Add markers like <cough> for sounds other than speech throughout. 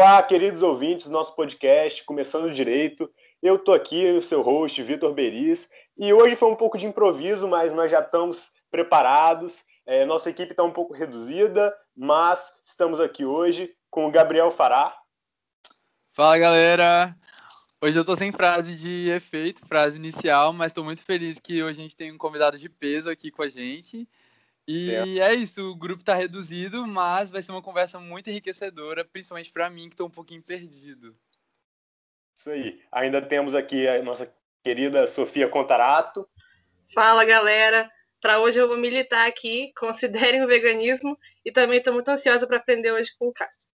Olá, queridos ouvintes do nosso podcast, começando direito. Eu estou aqui, o seu host, Vitor Beris, e hoje foi um pouco de improviso, mas nós já estamos preparados. É, nossa equipe está um pouco reduzida, mas estamos aqui hoje com o Gabriel Fará. Fala, galera! Hoje eu estou sem frase de efeito, frase inicial, mas estou muito feliz que hoje a gente tem um convidado de peso aqui com a gente. E é, é isso, o grupo está reduzido, mas vai ser uma conversa muito enriquecedora, principalmente para mim que estou um pouquinho perdido. Isso aí. Ainda temos aqui a nossa querida Sofia Contarato. Fala, galera. Para hoje eu vou militar aqui, <laughs> considerem o veganismo e também estou muito ansiosa para aprender hoje com o Cássio.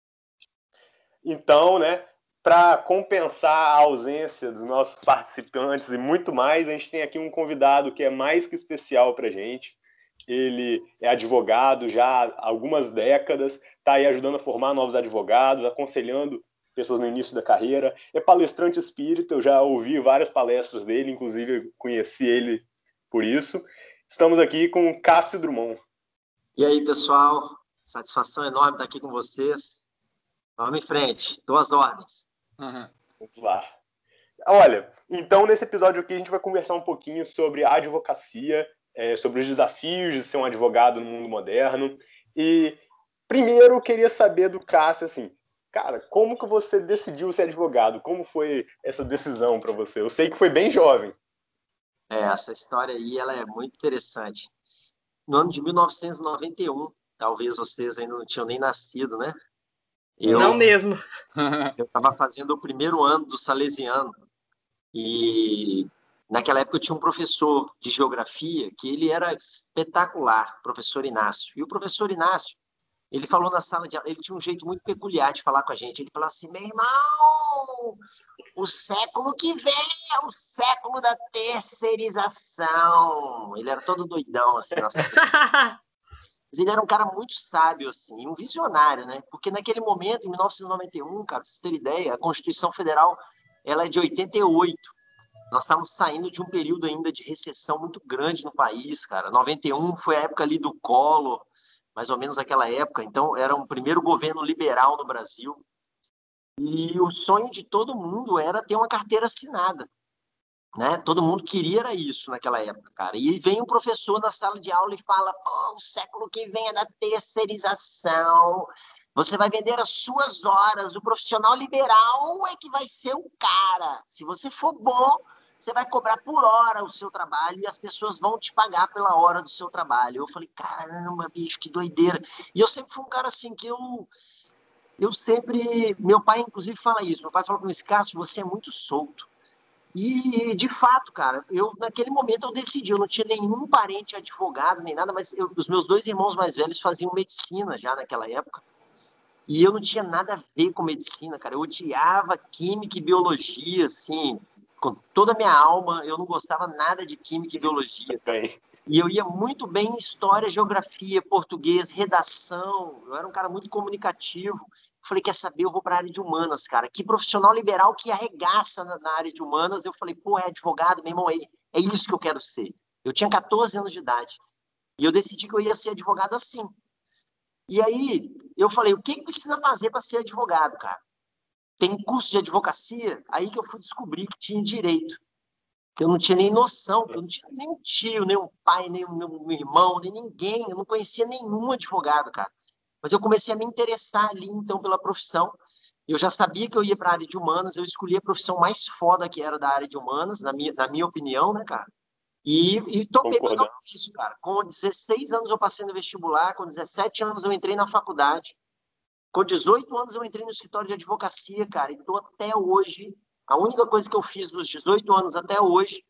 Então, né, para compensar a ausência dos nossos participantes e muito mais, a gente tem aqui um convidado que é mais que especial para a gente ele é advogado já há algumas décadas, está aí ajudando a formar novos advogados, aconselhando pessoas no início da carreira. É palestrante espírita, eu já ouvi várias palestras dele, inclusive conheci ele por isso. Estamos aqui com Cássio Drummond. E aí, pessoal? Satisfação enorme estar aqui com vocês. Vamos em frente, duas ordens. Uhum. Vamos lá. Olha, então nesse episódio aqui a gente vai conversar um pouquinho sobre a advocacia é, sobre os desafios de ser um advogado no mundo moderno. E primeiro eu queria saber do Cássio, assim, cara, como que você decidiu ser advogado? Como foi essa decisão para você? Eu sei que foi bem jovem. É, essa história aí ela é muito interessante. No ano de 1991, talvez vocês ainda não tinham nem nascido, né? Eu, não mesmo. eu estava fazendo o primeiro ano do Salesiano e Naquela época eu tinha um professor de geografia que ele era espetacular, professor Inácio. E o professor Inácio, ele falou na sala de aula, ele tinha um jeito muito peculiar de falar com a gente. Ele falou assim: meu irmão, o século que vem é o século da terceirização. Ele era todo doidão, assim, nossa. <laughs> Mas ele era um cara muito sábio, assim, um visionário, né? Porque naquele momento, em 1991, cara, pra vocês terem ideia, a Constituição Federal ela é de 88. Nós estávamos saindo de um período ainda de recessão muito grande no país, cara. 91 foi a época ali do Collor, mais ou menos aquela época. Então, era um primeiro governo liberal no Brasil. E o sonho de todo mundo era ter uma carteira assinada. Né? Todo mundo queria era isso naquela época, cara. E vem um professor na sala de aula e fala: Pô, o século que vem é da terceirização. Você vai vender as suas horas. O profissional liberal é que vai ser o cara. Se você for bom, você vai cobrar por hora o seu trabalho e as pessoas vão te pagar pela hora do seu trabalho. Eu falei, caramba, bicho, que doideira. E eu sempre fui um cara assim que eu. Eu sempre. Meu pai, inclusive, fala isso. Meu pai fala para mim, Cássio, você é muito solto. E, de fato, cara, eu naquele momento eu decidi, eu não tinha nenhum parente advogado nem nada, mas eu, os meus dois irmãos mais velhos faziam medicina já naquela época. E eu não tinha nada a ver com medicina, cara. Eu odiava química e biologia, assim, com toda a minha alma, eu não gostava nada de química e biologia. <laughs> E eu ia muito bem em história, geografia, português, redação. Eu era um cara muito comunicativo. falei, quer saber, eu vou para a área de humanas, cara. Que profissional liberal que arregaça na, na, área de humanas. Eu falei, pô, é advogado, meu irmão, é, é isso que eu quero ser. Eu tinha 14 anos de idade. E eu decidi que eu ia ser advogado assim. E aí, eu falei, o que precisa fazer para ser advogado, cara? tem curso de advocacia, aí que eu fui descobrir que tinha direito. Que eu não tinha nem noção, eu não tinha nem um tio, nem um pai, nem um, irmão, nem ninguém, eu não conhecia nenhum advogado, cara. Mas eu comecei a me interessar ali, então, pela profissão. Eu já sabia que eu ia para a área de humanas, eu escolhi a profissão mais foda que era da área de humanas, na minha, na minha opinião, né, cara? E, e topei para isso, cara. Com 16 anos eu passei no vestibular, com 17 anos eu entrei na faculdade. Com 18 anos eu entrei no escritório de advocacia, cara, e estou até hoje. A única coisa que eu fiz dos 18 anos até hoje,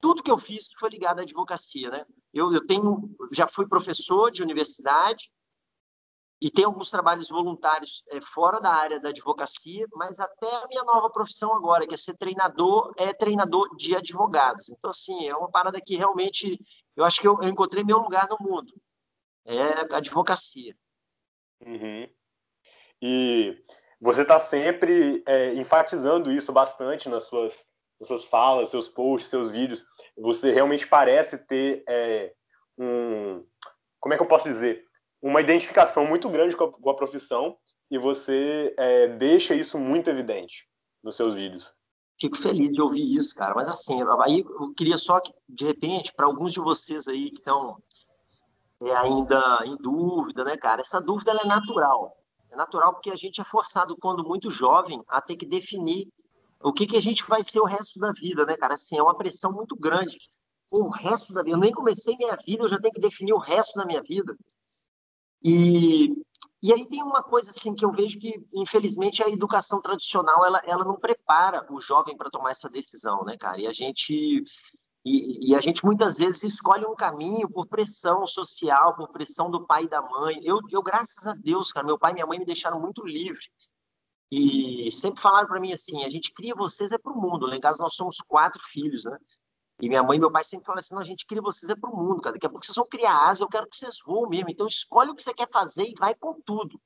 tudo que eu fiz foi ligado à advocacia, né? Eu, eu tenho, já fui professor de universidade e tenho alguns trabalhos voluntários é, fora da área da advocacia, mas até a minha nova profissão agora, que é ser treinador, é treinador de advogados. Então, assim, é uma parada que realmente eu acho que eu, eu encontrei meu lugar no mundo. É a advocacia. Uhum. E você está sempre é, enfatizando isso bastante nas suas, nas suas falas, seus posts, seus vídeos. Você realmente parece ter é, um. Como é que eu posso dizer? Uma identificação muito grande com a, com a profissão. e você é, deixa isso muito evidente nos seus vídeos. Fico feliz de ouvir isso, cara. Mas assim, aí eu queria só que, de repente, para alguns de vocês aí que estão é, ainda em dúvida, né, cara? Essa dúvida é natural. É natural porque a gente é forçado, quando muito jovem, a ter que definir o que, que a gente vai ser o resto da vida, né, cara? Assim, é uma pressão muito grande. O resto da vida, eu nem comecei minha vida, eu já tenho que definir o resto da minha vida. E, e aí tem uma coisa assim que eu vejo que, infelizmente, a educação tradicional ela, ela não prepara o jovem para tomar essa decisão, né, cara? E a gente e, e, a gente muitas vezes escolhe um caminho por pressão social, por pressão do pai e da mãe. Eu, eu graças a Deus, cara, meu pai e minha mãe me deixaram muito livre. E sempre falaram para mim assim: a gente cria vocês é para o mundo. Lá em casa nós somos quatro filhos, né? E minha mãe e meu pai sempre falaram assim: não, a gente cria vocês é para o mundo, cara. Daqui a pouco vocês vão criar asa, eu quero que vocês voem mesmo. Então escolhe o que você quer fazer e vai com tudo.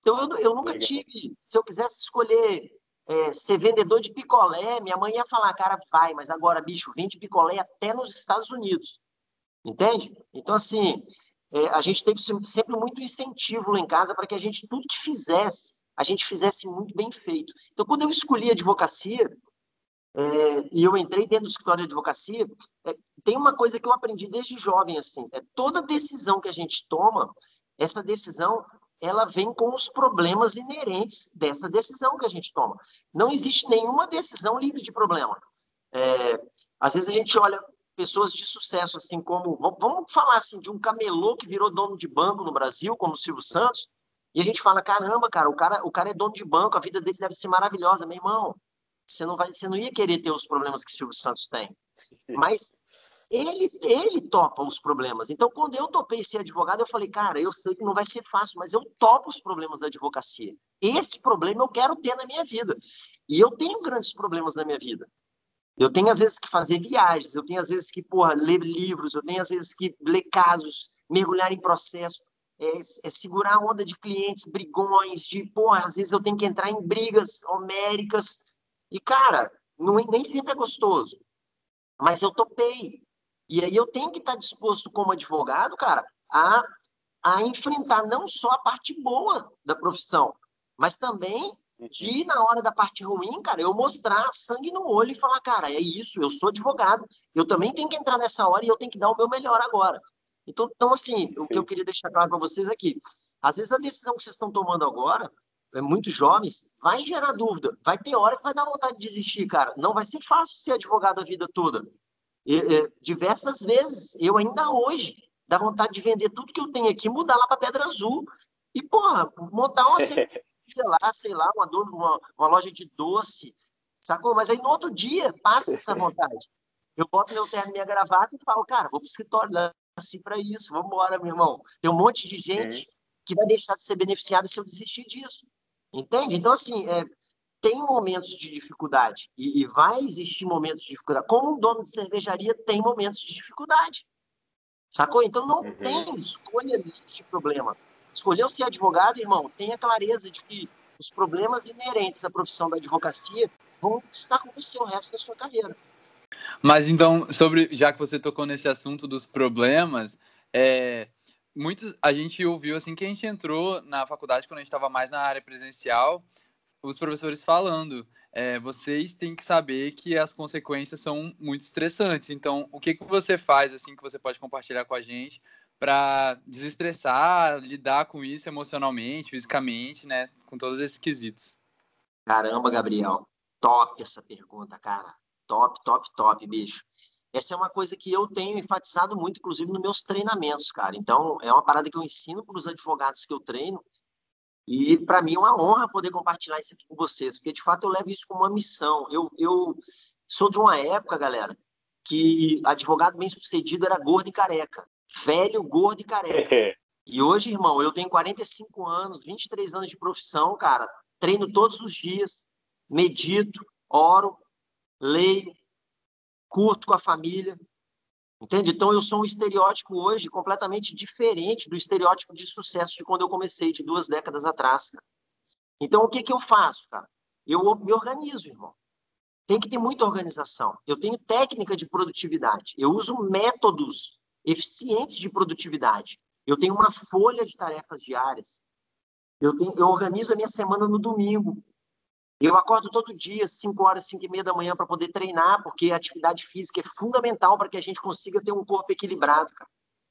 Então eu, eu nunca tive, se eu quisesse escolher é, ser vendedor de picolé, minha mãe ia falar, cara, vai, mas agora, bicho, vende picolé até nos Estados Unidos. Entende? Então, assim, é, a gente teve sempre muito incentivo lá em casa para que a gente, tudo que fizesse, a gente fizesse muito bem feito. Então, quando eu escolhi a advocacia, é, e eu entrei dentro do escritório de advocacia, é, tem uma coisa que eu aprendi desde jovem, assim, é toda decisão que a gente toma, essa decisão, ela vem com os problemas inerentes dessa decisão que a gente toma. Não existe nenhuma decisão livre de problema. É, às vezes a gente olha pessoas de sucesso, assim como, vamos falar assim, de um camelô que virou dono de banco no Brasil, como o Silvio Santos, e a gente fala, caramba, cara, o cara, o cara é dono de banco, a vida dele deve ser maravilhosa, meu irmão você não vai, você não ia querer ter os problemas que o Silvio Santos tem. Mas ele, ele topa os problemas. Então, quando eu topei ser advogado, eu falei, cara, eu sei que não vai ser fácil, mas eu topo os problemas da advocacia. Esse problema eu quero ter na minha vida. E eu tenho grandes problemas na minha vida. Eu tenho, às vezes, que fazer viagens, eu tenho, às vezes, que porra, ler livros, eu tenho, às vezes, que ler casos, mergulhar em processo, é, é segurar a onda de clientes brigões, de, porra, às vezes eu tenho que entrar em brigas homéricas e, cara, não, nem sempre é gostoso. Mas eu topei. E aí eu tenho que estar disposto, como advogado, cara, a, a enfrentar não só a parte boa da profissão, mas também de, na hora da parte ruim, cara, eu mostrar sangue no olho e falar, cara, é isso, eu sou advogado, eu também tenho que entrar nessa hora e eu tenho que dar o meu melhor agora. Então, então assim, o que eu queria deixar claro para vocês aqui, às vezes a decisão que vocês estão tomando agora, é, muito jovens, vai gerar dúvida. Vai ter hora que vai dar vontade de desistir, cara. Não vai ser fácil ser advogado a vida toda. E, e, diversas vezes, eu ainda hoje, dá vontade de vender tudo que eu tenho aqui, mudar lá para Pedra Azul e, porra, montar uma <laughs> sei lá, sei lá, uma, uma, uma loja de doce, sacou? Mas aí no outro dia, passa essa <laughs> vontade. Eu boto meu terno, minha gravata e falo, cara, vou pro escritório, assim para isso, vamos embora, meu irmão. Tem um monte de gente que vai deixar de ser beneficiada se eu desistir disso. Entende? Então, assim, é, tem momentos de dificuldade e, e, vai existir momentos de dificuldade. Como um dono de cervejaria tem momentos de dificuldade. Sacou? Então, não uhum. tem escolha de problema. Escolheu ser advogado, irmão, tenha clareza de que os problemas inerentes à profissão da advocacia vão estar com você o resto da sua carreira. Mas então, sobre já que você tocou nesse assunto dos problemas, é, muitos a gente ouviu assim que a gente entrou na faculdade quando a gente estava mais na área presencial os professores falando é, vocês têm que saber que as consequências são muito estressantes. Então o que que você faz assim que você pode compartilhar com a gente para desestressar lidar com isso emocionalmente fisicamente né com todos esses quesitos? Caramba Gabriel top essa pergunta cara. Top top top bicho essa é uma coisa que eu tenho enfatizado muito, inclusive, nos meus treinamentos, cara. Então, é uma parada que eu ensino para os advogados que eu treino. E, para mim, é uma honra poder compartilhar isso aqui com vocês, porque, de fato, eu levo isso como uma missão. Eu, eu sou de uma época, galera, que advogado bem-sucedido era gordo e careca. Velho, gordo e careca. <laughs> E hoje, irmão, eu tenho 45 anos, 23 anos de profissão, cara. Treino todos os dias, medito, oro, leio, curto com a família. Entende? Então eu sou um estereótipo hoje completamente diferente do estereótipo de sucesso de quando eu comecei, de duas décadas atrás. Cara. Então o que, que eu faço, cara? Eu me organizo, irmão. Tem que ter muita organização. Eu tenho técnica de produtividade. Eu uso métodos eficientes de produtividade. Eu tenho uma folha de tarefas diárias. Eu, tenho, eu organizo a minha semana no domingo. Eu acordo todo dia, 5 horas, 5 e meia da manhã, para poder treinar, porque a atividade física é fundamental para que a gente consiga ter um corpo equilibrado, cara.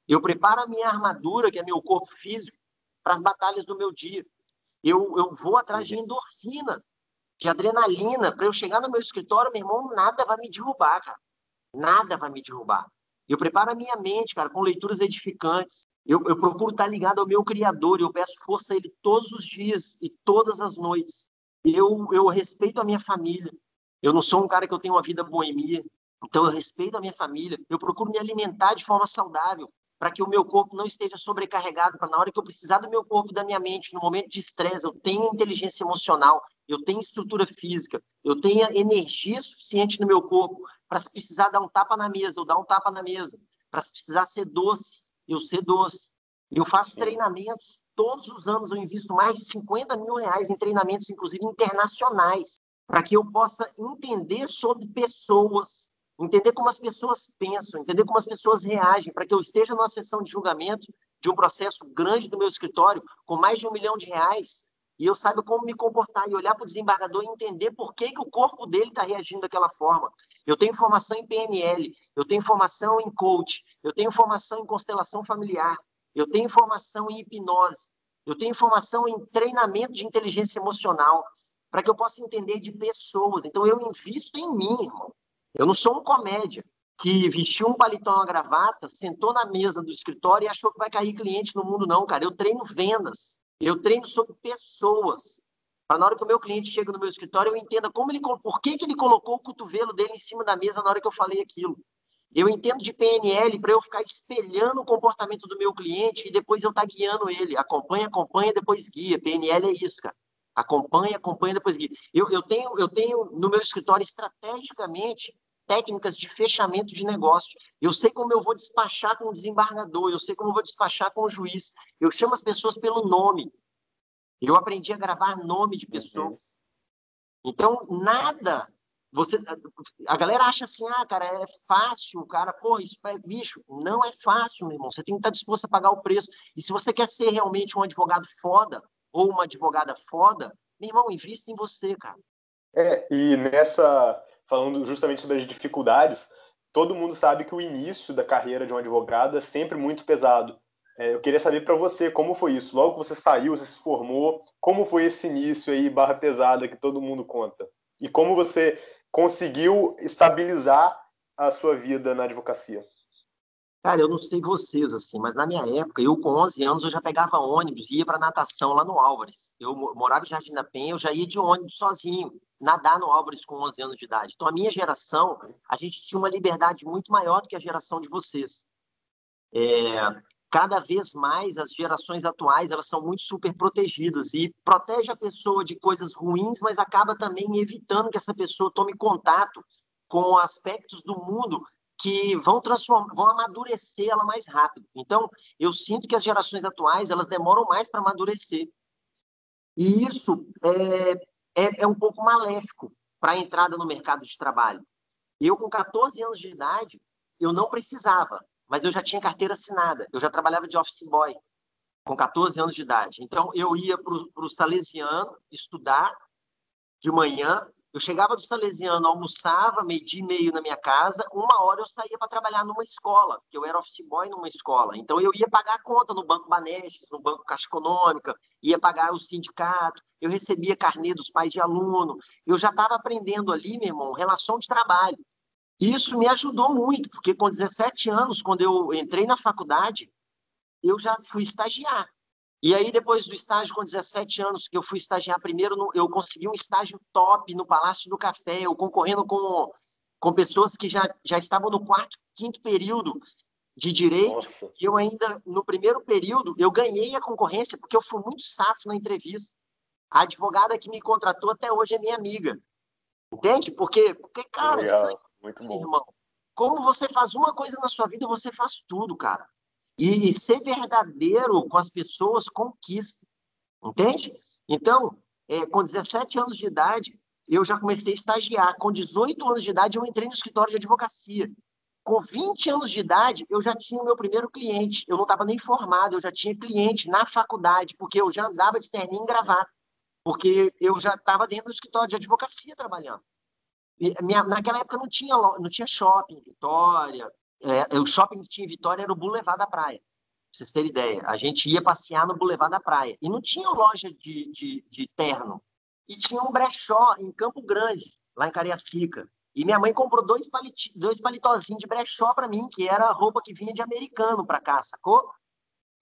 Eu preparo a minha armadura, que é meu corpo físico, para as batalhas do meu dia. Eu, eu vou atrás de endorfina, de adrenalina, para eu chegar no meu escritório, meu irmão, nada vai me derrubar, cara. Nada vai me derrubar. Eu preparo a minha mente, cara, com leituras edificantes. Eu, eu procuro estar ligado ao meu Criador. Eu peço força a Ele todos os dias e todas as noites. Eu, eu respeito a minha família. Eu não sou um cara que eu tenho uma vida boemia. Então eu respeito a minha família. Eu procuro me alimentar de forma saudável para que o meu corpo não esteja sobrecarregado, para na hora que eu precisar do meu corpo e da minha mente, no momento de estresse, eu tenha inteligência emocional, eu tenha estrutura física, eu tenha energia suficiente no meu corpo para se precisar dar um tapa na mesa, eu dar um tapa na mesa, para se precisar ser doce, eu ser doce. Eu faço treinamentos, todos os anos eu invisto mais de 50 mil reais em treinamentos, inclusive internacionais, para que eu possa entender sobre pessoas, entender como as pessoas pensam, entender como as pessoas reagem, para que eu esteja numa sessão de julgamento de um processo grande do meu escritório, com mais de um milhão de reais, e eu saiba como me comportar e olhar para o desembargador e entender por que, que o corpo dele está reagindo daquela forma. Eu tenho formação em PNL, eu tenho formação em coach, eu tenho formação em constelação familiar, eu tenho formação em hipnose, eu tenho formação em treinamento de inteligência emocional, para que eu possa entender de pessoas. Então eu invisto em mim, irmão. Eu não sou um comédia que vestiu um paletó uma gravata, sentou na mesa do escritório e achou que vai cair cliente no mundo, não, cara. Eu treino vendas. Eu treino sobre pessoas. Para na hora que o meu cliente chega no meu escritório, eu entenda como ele, por que, que ele colocou o cotovelo dele em cima da mesa na hora que eu falei aquilo. Eu entendo de PNL para eu ficar espelhando o comportamento do meu cliente e depois eu estar tá guiando ele. Acompanha, acompanha, depois guia. PNL é isso, cara. Acompanha, acompanha, depois guia. Eu, eu, tenho, eu tenho no meu escritório estrategicamente técnicas de fechamento de negócio. Eu sei como eu vou despachar com o desembargador, eu sei como eu vou despachar com o juiz. Eu chamo as pessoas pelo nome. Eu aprendi a gravar nome de pessoas. Então, nada. Você, a galera acha assim, ah, cara, é fácil, cara, pô, isso é bicho. Não é fácil, meu irmão. Você tem que estar disposto a pagar o preço. E se você quer ser realmente um advogado foda ou uma advogada foda, meu irmão, invista em você, cara. É, e nessa falando justamente sobre as dificuldades, todo mundo sabe que o início da carreira de um advogado é sempre muito pesado. É, eu queria saber para você como foi isso. Logo que você saiu, você se formou, como foi esse início aí, barra pesada, que todo mundo conta? E como você conseguiu estabilizar a sua vida na advocacia? Cara, eu não sei vocês, assim, mas na minha época, eu com 11 anos, eu já pegava ônibus e ia para natação lá no Álvares. Eu morava em Jardim da Penha, eu já ia de ônibus sozinho nadar no Álvares com 11 anos de idade. Então, a minha geração, a gente tinha uma liberdade muito maior do que a geração de vocês. É, cada vez mais as gerações atuais elas são muito super protegidas e protege a pessoa de coisas ruins, mas acaba também evitando que essa pessoa tome contato com aspectos do mundo que vão transformar, vão amadurecer ela mais rápido. Então, eu sinto que as gerações atuais elas demoram mais para amadurecer. E isso é, é, é um pouco maléfico para a entrada no mercado de trabalho. Eu, com 14 anos de idade, eu não precisava, mas eu já tinha carteira assinada, eu já trabalhava de office boy com 14 anos de idade. Então, eu ia para o Salesiano estudar de manhã, eu chegava do Salesiano, almoçava, meio-dia e meio na minha casa, uma hora eu saía para trabalhar numa escola, porque eu era office boy numa escola. Então eu ia pagar a conta no Banco Banestes, no Banco Caixa Econômica, ia pagar o sindicato, eu recebia carnê dos pais de aluno. Eu já estava aprendendo ali, meu irmão, relação de trabalho. Isso me ajudou muito, porque com 17 anos, quando eu entrei na faculdade, eu já fui estagiar. E aí, depois do estágio, com 17 anos, que eu fui estagiar primeiro, no, eu consegui um estágio top no Palácio do Café, eu concorrendo com, com pessoas que já, já estavam no quarto, quinto período de direito. Nossa. E eu ainda, no primeiro período, eu ganhei a concorrência, porque eu fui muito safo na entrevista. A advogada que me contratou até hoje é minha amiga. Entende? Porque, porque cara, Legal. Muito bom. irmão, como você faz uma coisa na sua vida, você faz tudo, cara. E, ser verdadeiro com as pessoas conquista, entende? Então, é, com 17 anos de idade, eu já comecei a estagiar. Com 18 anos de idade, eu entrei no escritório de advocacia. Com 20 anos de idade, eu já tinha o meu primeiro cliente. Eu não estava nem formado, eu já tinha cliente na faculdade, porque eu já andava de terninho e gravata. Porque eu já estava dentro do escritório de advocacia trabalhando. Minha, naquela época não tinha, não tinha shopping em Vitória. É, o shopping que tinha em Vitória era o Boulevard da Praia. Pra vocês terem ideia. A gente ia passear no Boulevard da Praia. E não tinha loja de, de, de terno. E tinha um brechó em Campo Grande, lá em Cariacica. E minha mãe comprou dois, palit... dois palitozinhos de brechó para mim, que era roupa que vinha de americano para cá, sacou?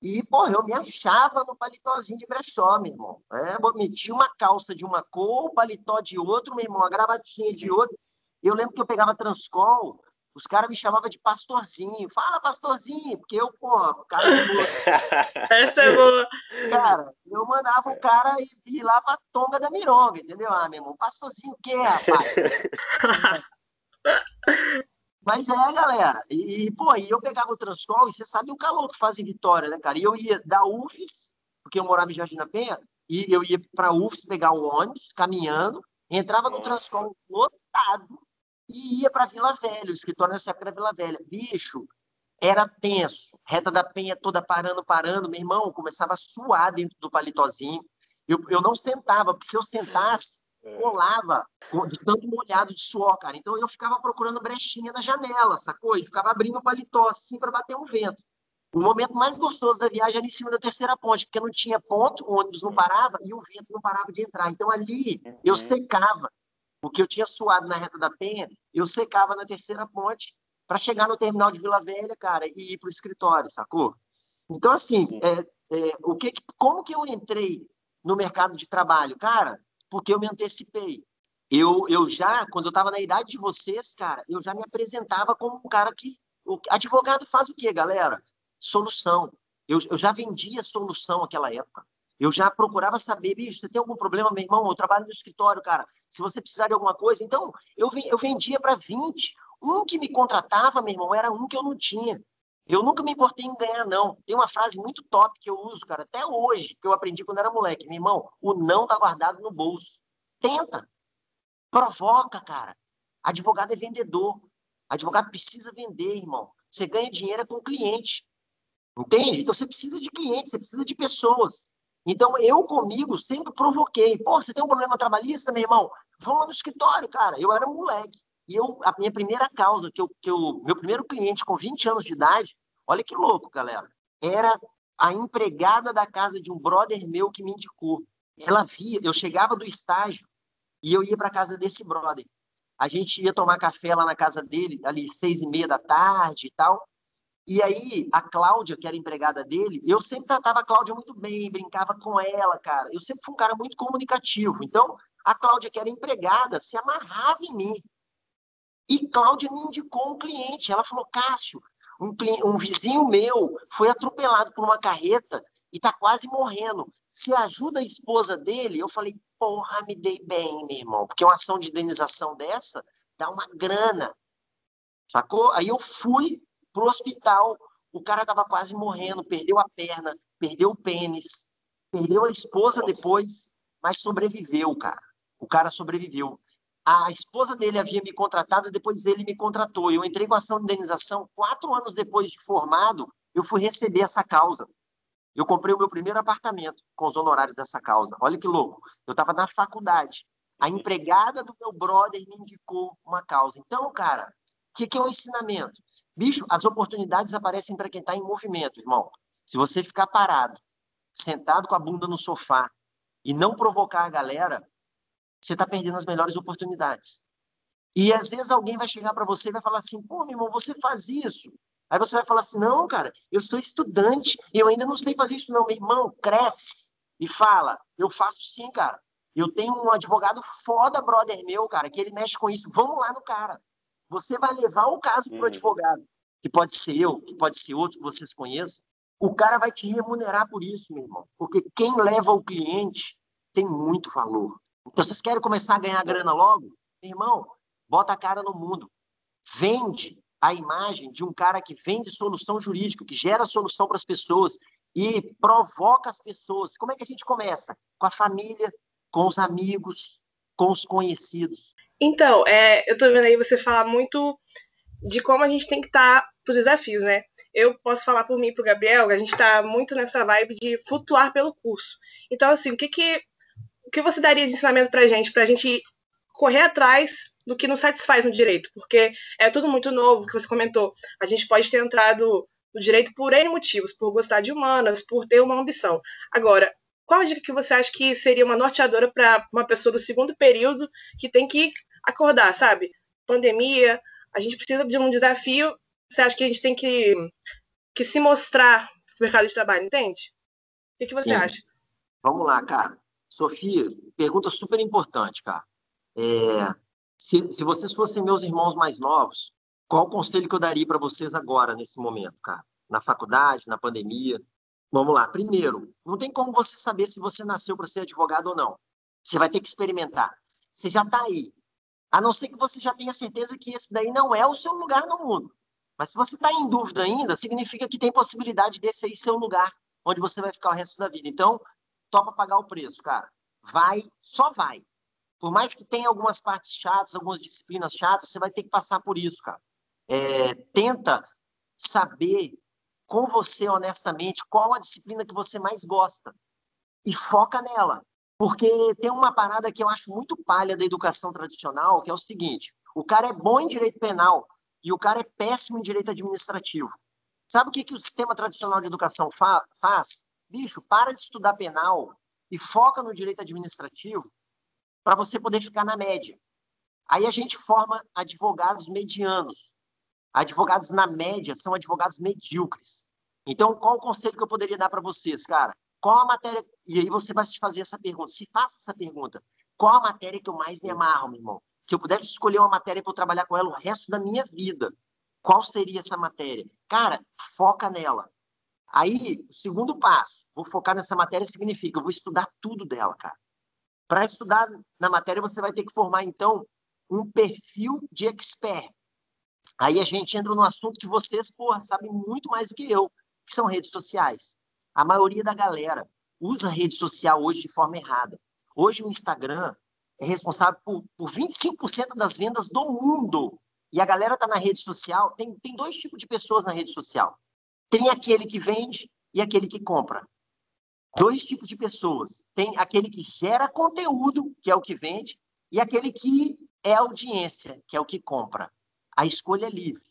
E, porra, eu me achava no palitozinho de brechó, meu irmão. É, metia uma calça de uma cor, o paletó de outro, meu irmão, a gravatinha de outro. Eu lembro que eu pegava transcol, os caras me chamavam de pastorzinho. Fala, pastorzinho, porque eu, pô, cara é. <laughs> Essa é boa. Cara, eu mandava o cara ir lá pra Tonga da Mironga, entendeu? Ah, meu irmão, pastorzinho o quê, rapaz? <laughs> Mas é, galera. E, pô, e eu pegava o Transcol, e você sabe o calor que faz em Vitória, né, cara? E eu ia da UFES, porque eu morava em Jardim da Penha, e eu ia pra UFES pegar um ônibus, caminhando, entrava no Transcol lotado, e ia para Vila Velha, o escritório nessa época era Vila Velha. Bicho, era tenso. Reta da Penha toda parando, parando. Meu irmão começava a suar dentro do palitozinho. Eu, eu não sentava, porque se eu sentasse. Colava de tanto molhado de suor, cara. Então eu ficava procurando brechinha na janela, sacou? E ficava abrindo o paletó assim para bater um vento. O momento mais gostoso da viagem era em cima da terceira ponte, porque não tinha ponto, o ônibus não parava e o vento não parava de entrar. Então ali eu uhum. secava o que eu tinha suado na reta da Penha, eu secava na terceira ponte para chegar no terminal de Vila Velha, cara, e ir para o escritório, sacou? Então, assim, é, é, o que, como que eu entrei no mercado de trabalho? Cara, porque eu me antecipei. Eu, eu já, quando eu estava na idade de vocês, cara, eu já me apresentava como um cara que. O, advogado faz o quê, galera? Solução. Eu, eu já vendia solução naquela época. Eu já procurava saber, bicho, você tem algum problema, meu irmão? Eu trabalho no escritório, cara. Se você precisar de alguma coisa. Então, eu, eu vendia para 20. Um que me contratava, meu irmão, era um que eu não tinha. Eu nunca me importei em ganhar, não. Tem uma frase muito top que eu uso, cara, até hoje, que eu aprendi quando era moleque. Meu irmão, o não tá guardado no bolso. Tenta. Provoca, cara. Advogado é vendedor. Advogado precisa vender, irmão. Você ganha dinheiro é com cliente. Entende? Então você precisa de clientes, você precisa de pessoas. Então, eu comigo sempre provoquei. Pô, você tem um problema trabalhista, meu irmão? Vamos lá no escritório, cara. Eu era moleque. E eu, a minha primeira causa, que eu, que eu, meu primeiro cliente com 20 anos de idade, olha que louco, galera, era a empregada da casa de um brother meu que me indicou. Ela via, eu chegava do estágio e eu ia para casa desse brother. A gente ia tomar café lá na casa dele, ali seis e meia da tarde e tal. E aí, a Cláudia, que era empregada dele, eu sempre tratava a Cláudia muito bem, brincava com ela, cara. Eu sempre fui um cara muito comunicativo. Então, a Cláudia, que era empregada, se amarrava em mim. E Cláudia me indicou um cliente. Ela falou: Cássio, um, um vizinho meu foi atropelado por uma carreta e tá quase morrendo. Se ajuda a esposa dele, eu falei: porra, me dei bem, meu irmão, porque uma ação de indenização dessa dá uma grana. Sacou? Aí eu fui, pro hospital. O cara estava quase morrendo, perdeu a perna, perdeu o pênis, perdeu a esposa depois, mas sobreviveu, cara. O cara sobreviveu. A esposa dele havia me contratado, depois ele me contratou. Eu entrei com ação de indenização. Quatro anos depois de formado, eu fui receber essa causa. Eu comprei o meu primeiro apartamento com os honorários dessa causa. Olha que louco. Eu estava na faculdade. A empregada do meu brother me indicou uma causa. Então, cara, o que, que é um ensinamento? Bicho, as oportunidades aparecem para quem está em movimento, irmão. Se você ficar parado, sentado com a bunda no sofá e não provocar a galera, você está perdendo as melhores oportunidades. E às vezes alguém vai chegar para você e vai falar assim: pô, meu irmão, você faz isso. Aí você vai falar assim: não, cara, eu sou estudante, eu ainda não sei fazer isso, não. Meu irmão, cresce e fala: eu faço sim, cara. Eu tenho um advogado foda, brother meu, cara, que ele mexe com isso. Vamos lá no cara. Você vai levar o caso para o uhum. advogado, que pode ser eu, que pode ser outro que vocês conheçam. O cara vai te remunerar por isso, meu irmão. Porque quem leva o cliente tem muito valor. Então, vocês querem começar a ganhar grana logo? Irmão, bota a cara no mundo. Vende a imagem de um cara que vende solução jurídica, que gera solução para as pessoas e provoca as pessoas. Como é que a gente começa? Com a família, com os amigos, com os conhecidos. Então, é, eu tô vendo aí você falar muito de como a gente tem que estar tá para os desafios, né? Eu posso falar por mim e para o Gabriel, a gente está muito nessa vibe de flutuar pelo curso. Então, assim, o que, que, o que você daria de ensinamento para a gente, para a gente correr atrás do que nos satisfaz no direito? Porque é tudo muito novo, que você comentou. A gente pode ter entrado no direito por N motivos, por gostar de humanas, por ter uma ambição. Agora, qual a dica que você acha que seria uma norteadora para uma pessoa do segundo período que tem que acordar, sabe? Pandemia, a gente precisa de um desafio. Você acha que a gente tem que, que se mostrar no mercado de trabalho, entende? O que, você Sim. acha? Vamos lá, cara. Sofia, pergunta super importante, cara. É, se, se vocês fossem meus irmãos mais novos, qual o conselho que eu daria para vocês agora, nesse momento, cara? Na faculdade, na pandemia? Vamos lá. Primeiro, não tem como você saber se você nasceu para ser advogado ou não. Você vai ter que experimentar. Você já está aí. A não ser que você já tenha certeza que esse daí não é o seu lugar no mundo. Mas se você está em dúvida ainda, significa que tem possibilidade desse aí ser o lugar onde você vai ficar o resto da vida. Então, topa pagar o preço, cara. Vai, só vai. Por mais que tenha algumas partes chatas, algumas disciplinas chatas, você vai ter que passar por isso, cara. É, tenta saber com você honestamente qual a disciplina que você mais gosta e foca nela. Porque tem uma parada que eu acho muito palha da educação tradicional, que é o seguinte: o cara é bom em direito penal e o cara é péssimo em direito administrativo. Sabe o que, que o sistema tradicional de educação fa faz? Bicho, para de estudar penal e foca no direito administrativo para você poder ficar na média. Aí a gente forma advogados medianos. Advogados na média são advogados medíocres. Então, qual o conselho que eu poderia dar para vocês, cara? Qual a matéria. E aí você vai se fazer essa pergunta. Se faça essa pergunta. Qual a matéria que eu mais me amarro, meu irmão? Se eu pudesse escolher uma matéria para eu trabalhar com ela o resto da minha vida, qual seria essa matéria? Cara, foca nela. Aí, o segundo passo, vou focar nessa matéria significa, eu vou estudar tudo dela, cara. Para estudar na matéria, você vai ter que formar, então, um perfil de expert. Aí a gente entra no assunto que vocês, porra, sabem muito mais do que eu, que são redes sociais. A maioria da galera usa rede social hoje de forma errada. Hoje o Instagram é responsável por, por 25% das vendas do mundo. E a galera tá na rede social. Tem, tem dois tipos de pessoas na rede social. Tem aquele que vende e aquele que compra. Dois tipos de pessoas. Tem aquele que gera conteúdo, que é o que vende, e aquele que é audiência, que é o que compra. A escolha é livre.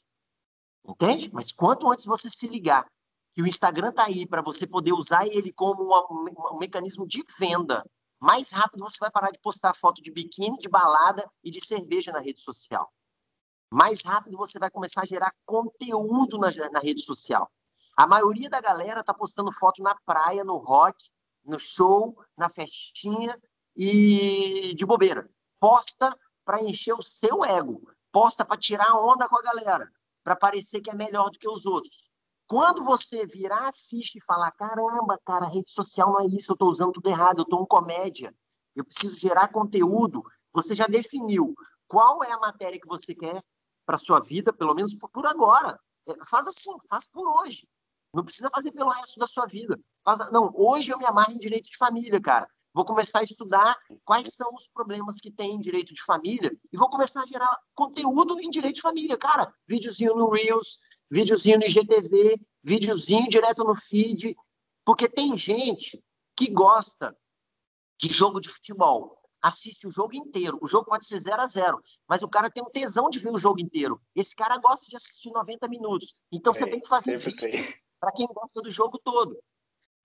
Entende? Mas quanto antes você se ligar que o Instagram está aí para você poder usar ele como uma, um mecanismo de venda. Mais rápido você vai parar de postar foto de biquíni, de balada e de cerveja na rede social. Mais rápido você vai começar a gerar conteúdo na, na rede social. A maioria da galera está postando foto na praia, no rock, no show, na festinha e de bobeira. Posta para encher o seu ego. Posta para tirar onda com a galera, para parecer que é melhor do que os outros. Quando você virar a ficha e falar, caramba, cara, rede social não é isso, eu estou usando tudo errado, eu estou em comédia, eu preciso gerar conteúdo, você já definiu qual é a matéria que você quer para sua vida, pelo menos por agora. É, faz assim, faz por hoje. Não precisa fazer pelo resto da sua vida. Faz, não, hoje eu me amarro em direito de família, cara. Vou começar a estudar quais são os problemas que tem em direito de família e vou começar a gerar conteúdo em direito de família, cara. Videozinho no Reels, videozinho no IGTV, videozinho direto no feed, porque tem gente que gosta de jogo de futebol, assiste o jogo inteiro. O jogo pode ser 0 a 0 mas o cara tem um tesão de ver o jogo inteiro. Esse cara gosta de assistir 90 minutos. Então é, você tem que fazer vídeo para quem gosta do jogo todo.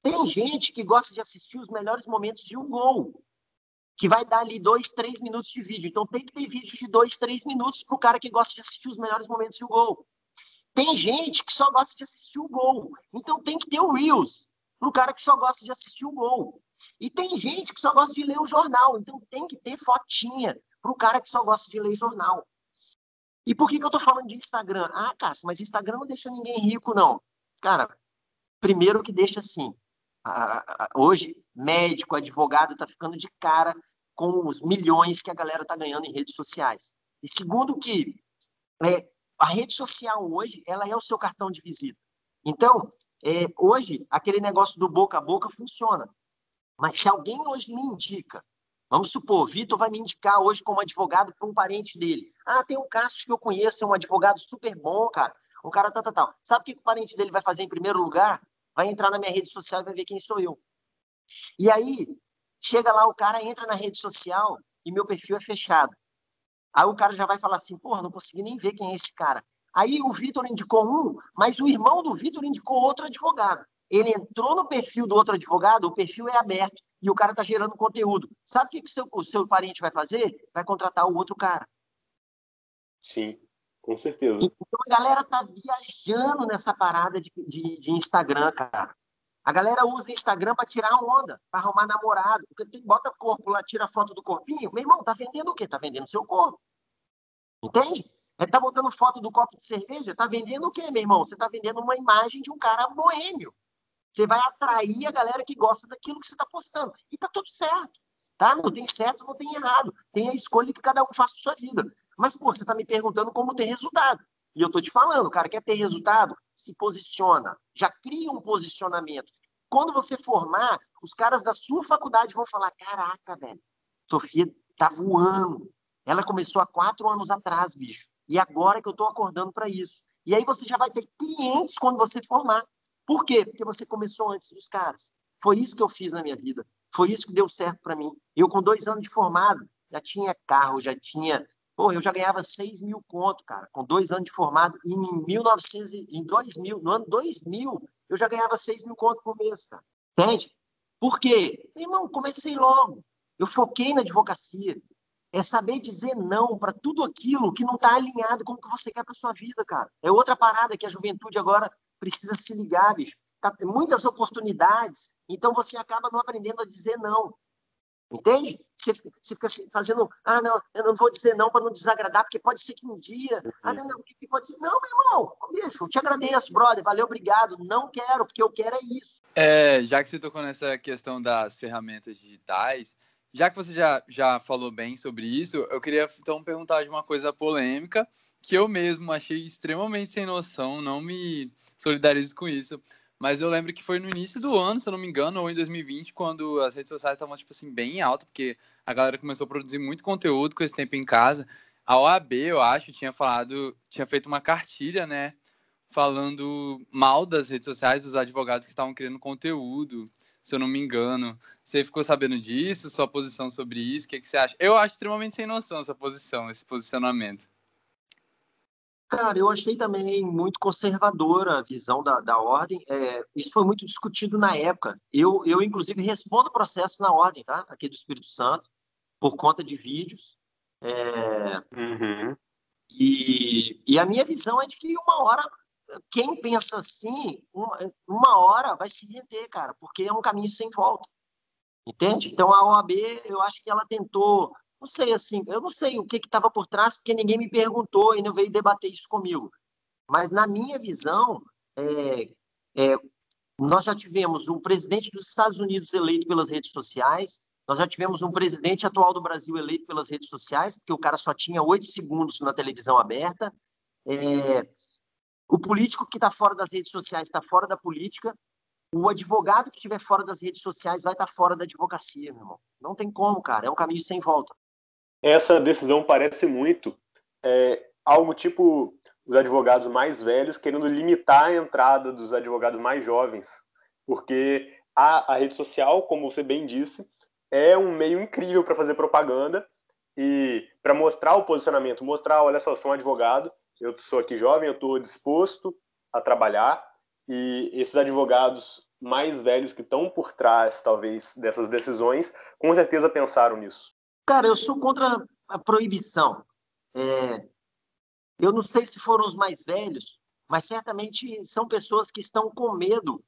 Tem gente que gosta de assistir os melhores momentos de um gol, que vai dar ali dois, três minutos de vídeo. Então tem que ter vídeo de dois, três minutos para o cara que gosta de assistir os melhores momentos de um gol. Tem gente que só gosta de assistir o gol. Então tem que ter o Reels para o cara que só gosta de assistir o gol. E tem gente que só gosta de ler o jornal. Então tem que ter fotinha para o cara que só gosta de ler jornal. E por que, que eu estou falando de Instagram? Ah, Cássio, mas Instagram não deixa ninguém rico, não. Cara, primeiro que deixa assim. hoje, médico, advogado, está ficando de cara com os milhões que a galera está ganhando em redes sociais. E segundo que é, a rede social hoje, ela é o seu cartão de visita. Então, é, hoje, aquele negócio do boca a boca funciona. Mas se alguém hoje me indica Vamos supor, Vitor vai me indicar hoje como advogado para um parente dele. Ah, tem um caso que eu conheço, é um advogado super bom, cara. Um cara tal, tal, tal. Sabe o que o parente dele vai fazer em primeiro lugar? Vai entrar na minha rede social e vai ver quem sou eu. E aí, chega lá, o cara entra na rede social e meu perfil é fechado. Aí o cara já vai falar assim, porra, não consegui nem ver quem é esse cara. Aí o Vitor indicou um, mas o irmão do Vitor indicou outro advogado. Ele entrou no perfil do outro advogado, o perfil é aberto e o cara está gerando conteúdo. Sabe o que, que o, seu, o seu parente vai fazer? Vai contratar o outro cara. Sim, com certeza. Então a galera tá viajando nessa parada de, de, de Instagram, cara. A galera usa Instagram para tirar onda, para arrumar namorado. Bota corpo lá, tira foto do corpinho. Meu irmão, tá vendendo o quê? Tá vendendo seu corpo. Entende? É, tá botando foto do copo de cerveja, tá vendendo o quê, meu irmão? Você tá vendendo uma imagem de um cara boêmio. Você vai atrair a galera que gosta daquilo que você está postando. E tá tudo certo. Tá? Não tem certo, não tem errado. Tem a escolha que cada um faz para sua vida. Mas, pô, você está me perguntando como ter resultado. E eu estou te falando, cara quer ter resultado, se posiciona, já cria um posicionamento. Quando você formar, os caras da sua faculdade vão falar: caraca, velho, Sofia tá voando. Ela começou há quatro anos atrás, bicho. E agora que eu estou acordando para isso. E aí você já vai ter clientes quando você formar. Por quê? Porque você começou antes dos caras. Foi isso que eu fiz na minha vida. Foi isso que deu certo para mim. Eu, com dois anos de formado, já tinha carro, já tinha. Pô, eu já ganhava 6 mil conto, cara, com dois anos de formado. Em 1900, em 2000, no ano 2000, eu já ganhava 6 mil conto por mês, cara. Entende? Por quê? Irmão, comecei logo. Eu foquei na advocacia. É saber dizer não para tudo aquilo que não está alinhado com o que você quer para sua vida, cara. É outra parada que a juventude agora precisa se ligar, bicho. Tá, muitas oportunidades, então você acaba não aprendendo a dizer não. Entende? Você, você fica fazendo, ah, não, eu não vou dizer não para não desagradar, porque pode ser que um dia. Uhum. Ah, não, não, pode ser. Não, meu irmão, bicho, eu te agradeço, brother, valeu, obrigado. Não quero, porque eu quero é isso. É, já que você tocou nessa questão das ferramentas digitais, já que você já, já falou bem sobre isso, eu queria então perguntar de uma coisa polêmica que eu mesmo achei extremamente sem noção, não me solidarizo com isso. Mas eu lembro que foi no início do ano, se eu não me engano, ou em 2020, quando as redes sociais estavam, tipo assim, bem em alta, porque a galera começou a produzir muito conteúdo com esse tempo em casa. A OAB, eu acho, tinha falado, tinha feito uma cartilha, né, falando mal das redes sociais, dos advogados que estavam criando conteúdo, se eu não me engano. Você ficou sabendo disso? Sua posição sobre isso? O que, que você acha? Eu acho extremamente sem noção essa posição, esse posicionamento. Cara, eu achei também muito conservadora a visão da, da ordem. É, isso foi muito discutido na época. Eu, eu, inclusive, respondo processo na ordem, tá? Aqui do Espírito Santo, por conta de vídeos. É... Uhum. E, e a minha visão é de que uma hora, quem pensa assim, uma, uma hora vai se render, cara, porque é um caminho sem volta. Entende? Então a OAB, eu acho que ela tentou não sei assim, eu não sei o que estava por trás, porque ninguém me perguntou e não veio debater isso comigo. Mas na minha visão, é, é, nós já tivemos um presidente dos Estados Unidos eleito pelas redes sociais, nós já tivemos um presidente atual do Brasil eleito pelas redes sociais, porque o cara só tinha oito segundos na televisão aberta. É, o político que está fora das redes sociais está fora da política. O advogado que estiver fora das redes sociais vai estar tá fora da advocacia, meu irmão. Não tem como, cara. É um caminho sem volta essa decisão parece muito é, algo tipo os advogados mais velhos querendo limitar a entrada dos advogados mais jovens, porque a, a rede social, como você bem disse, é um meio incrível para fazer propaganda e para mostrar o posicionamento, mostrar, olha só, sou um advogado, eu sou aqui jovem, eu estou disposto a trabalhar e esses advogados mais velhos que estão por trás, talvez, dessas decisões, com certeza pensaram nisso. Cara, eu sou contra a proibição. É, eu não sei se foram os mais velhos, mas certamente são pessoas que estão com medo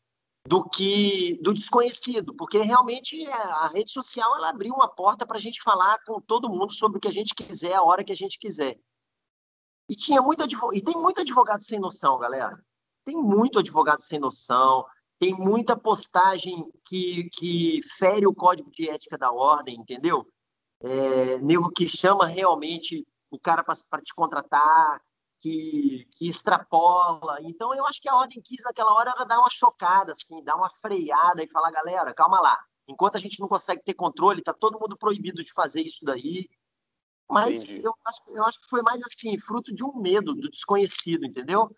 do que do desconhecido, porque realmente a rede social ela abriu uma porta para a gente falar com todo mundo sobre o que a gente quiser, a hora que a gente quiser. E tinha muito e tem muito advogado sem noção, galera. Tem muito advogado sem noção, tem muita postagem que, que fere o código de ética da ordem, entendeu? É, nego que chama realmente o cara para te contratar, que, que extrapola. Então, eu acho que a ordem quis naquela hora era dar uma chocada, assim, dar uma freada e falar, galera, calma lá, Enquanto a gente não consegue ter controle, está todo mundo proibido de fazer isso daí. Mas eu acho, eu acho que foi mais assim, fruto de um medo, do desconhecido, entendeu?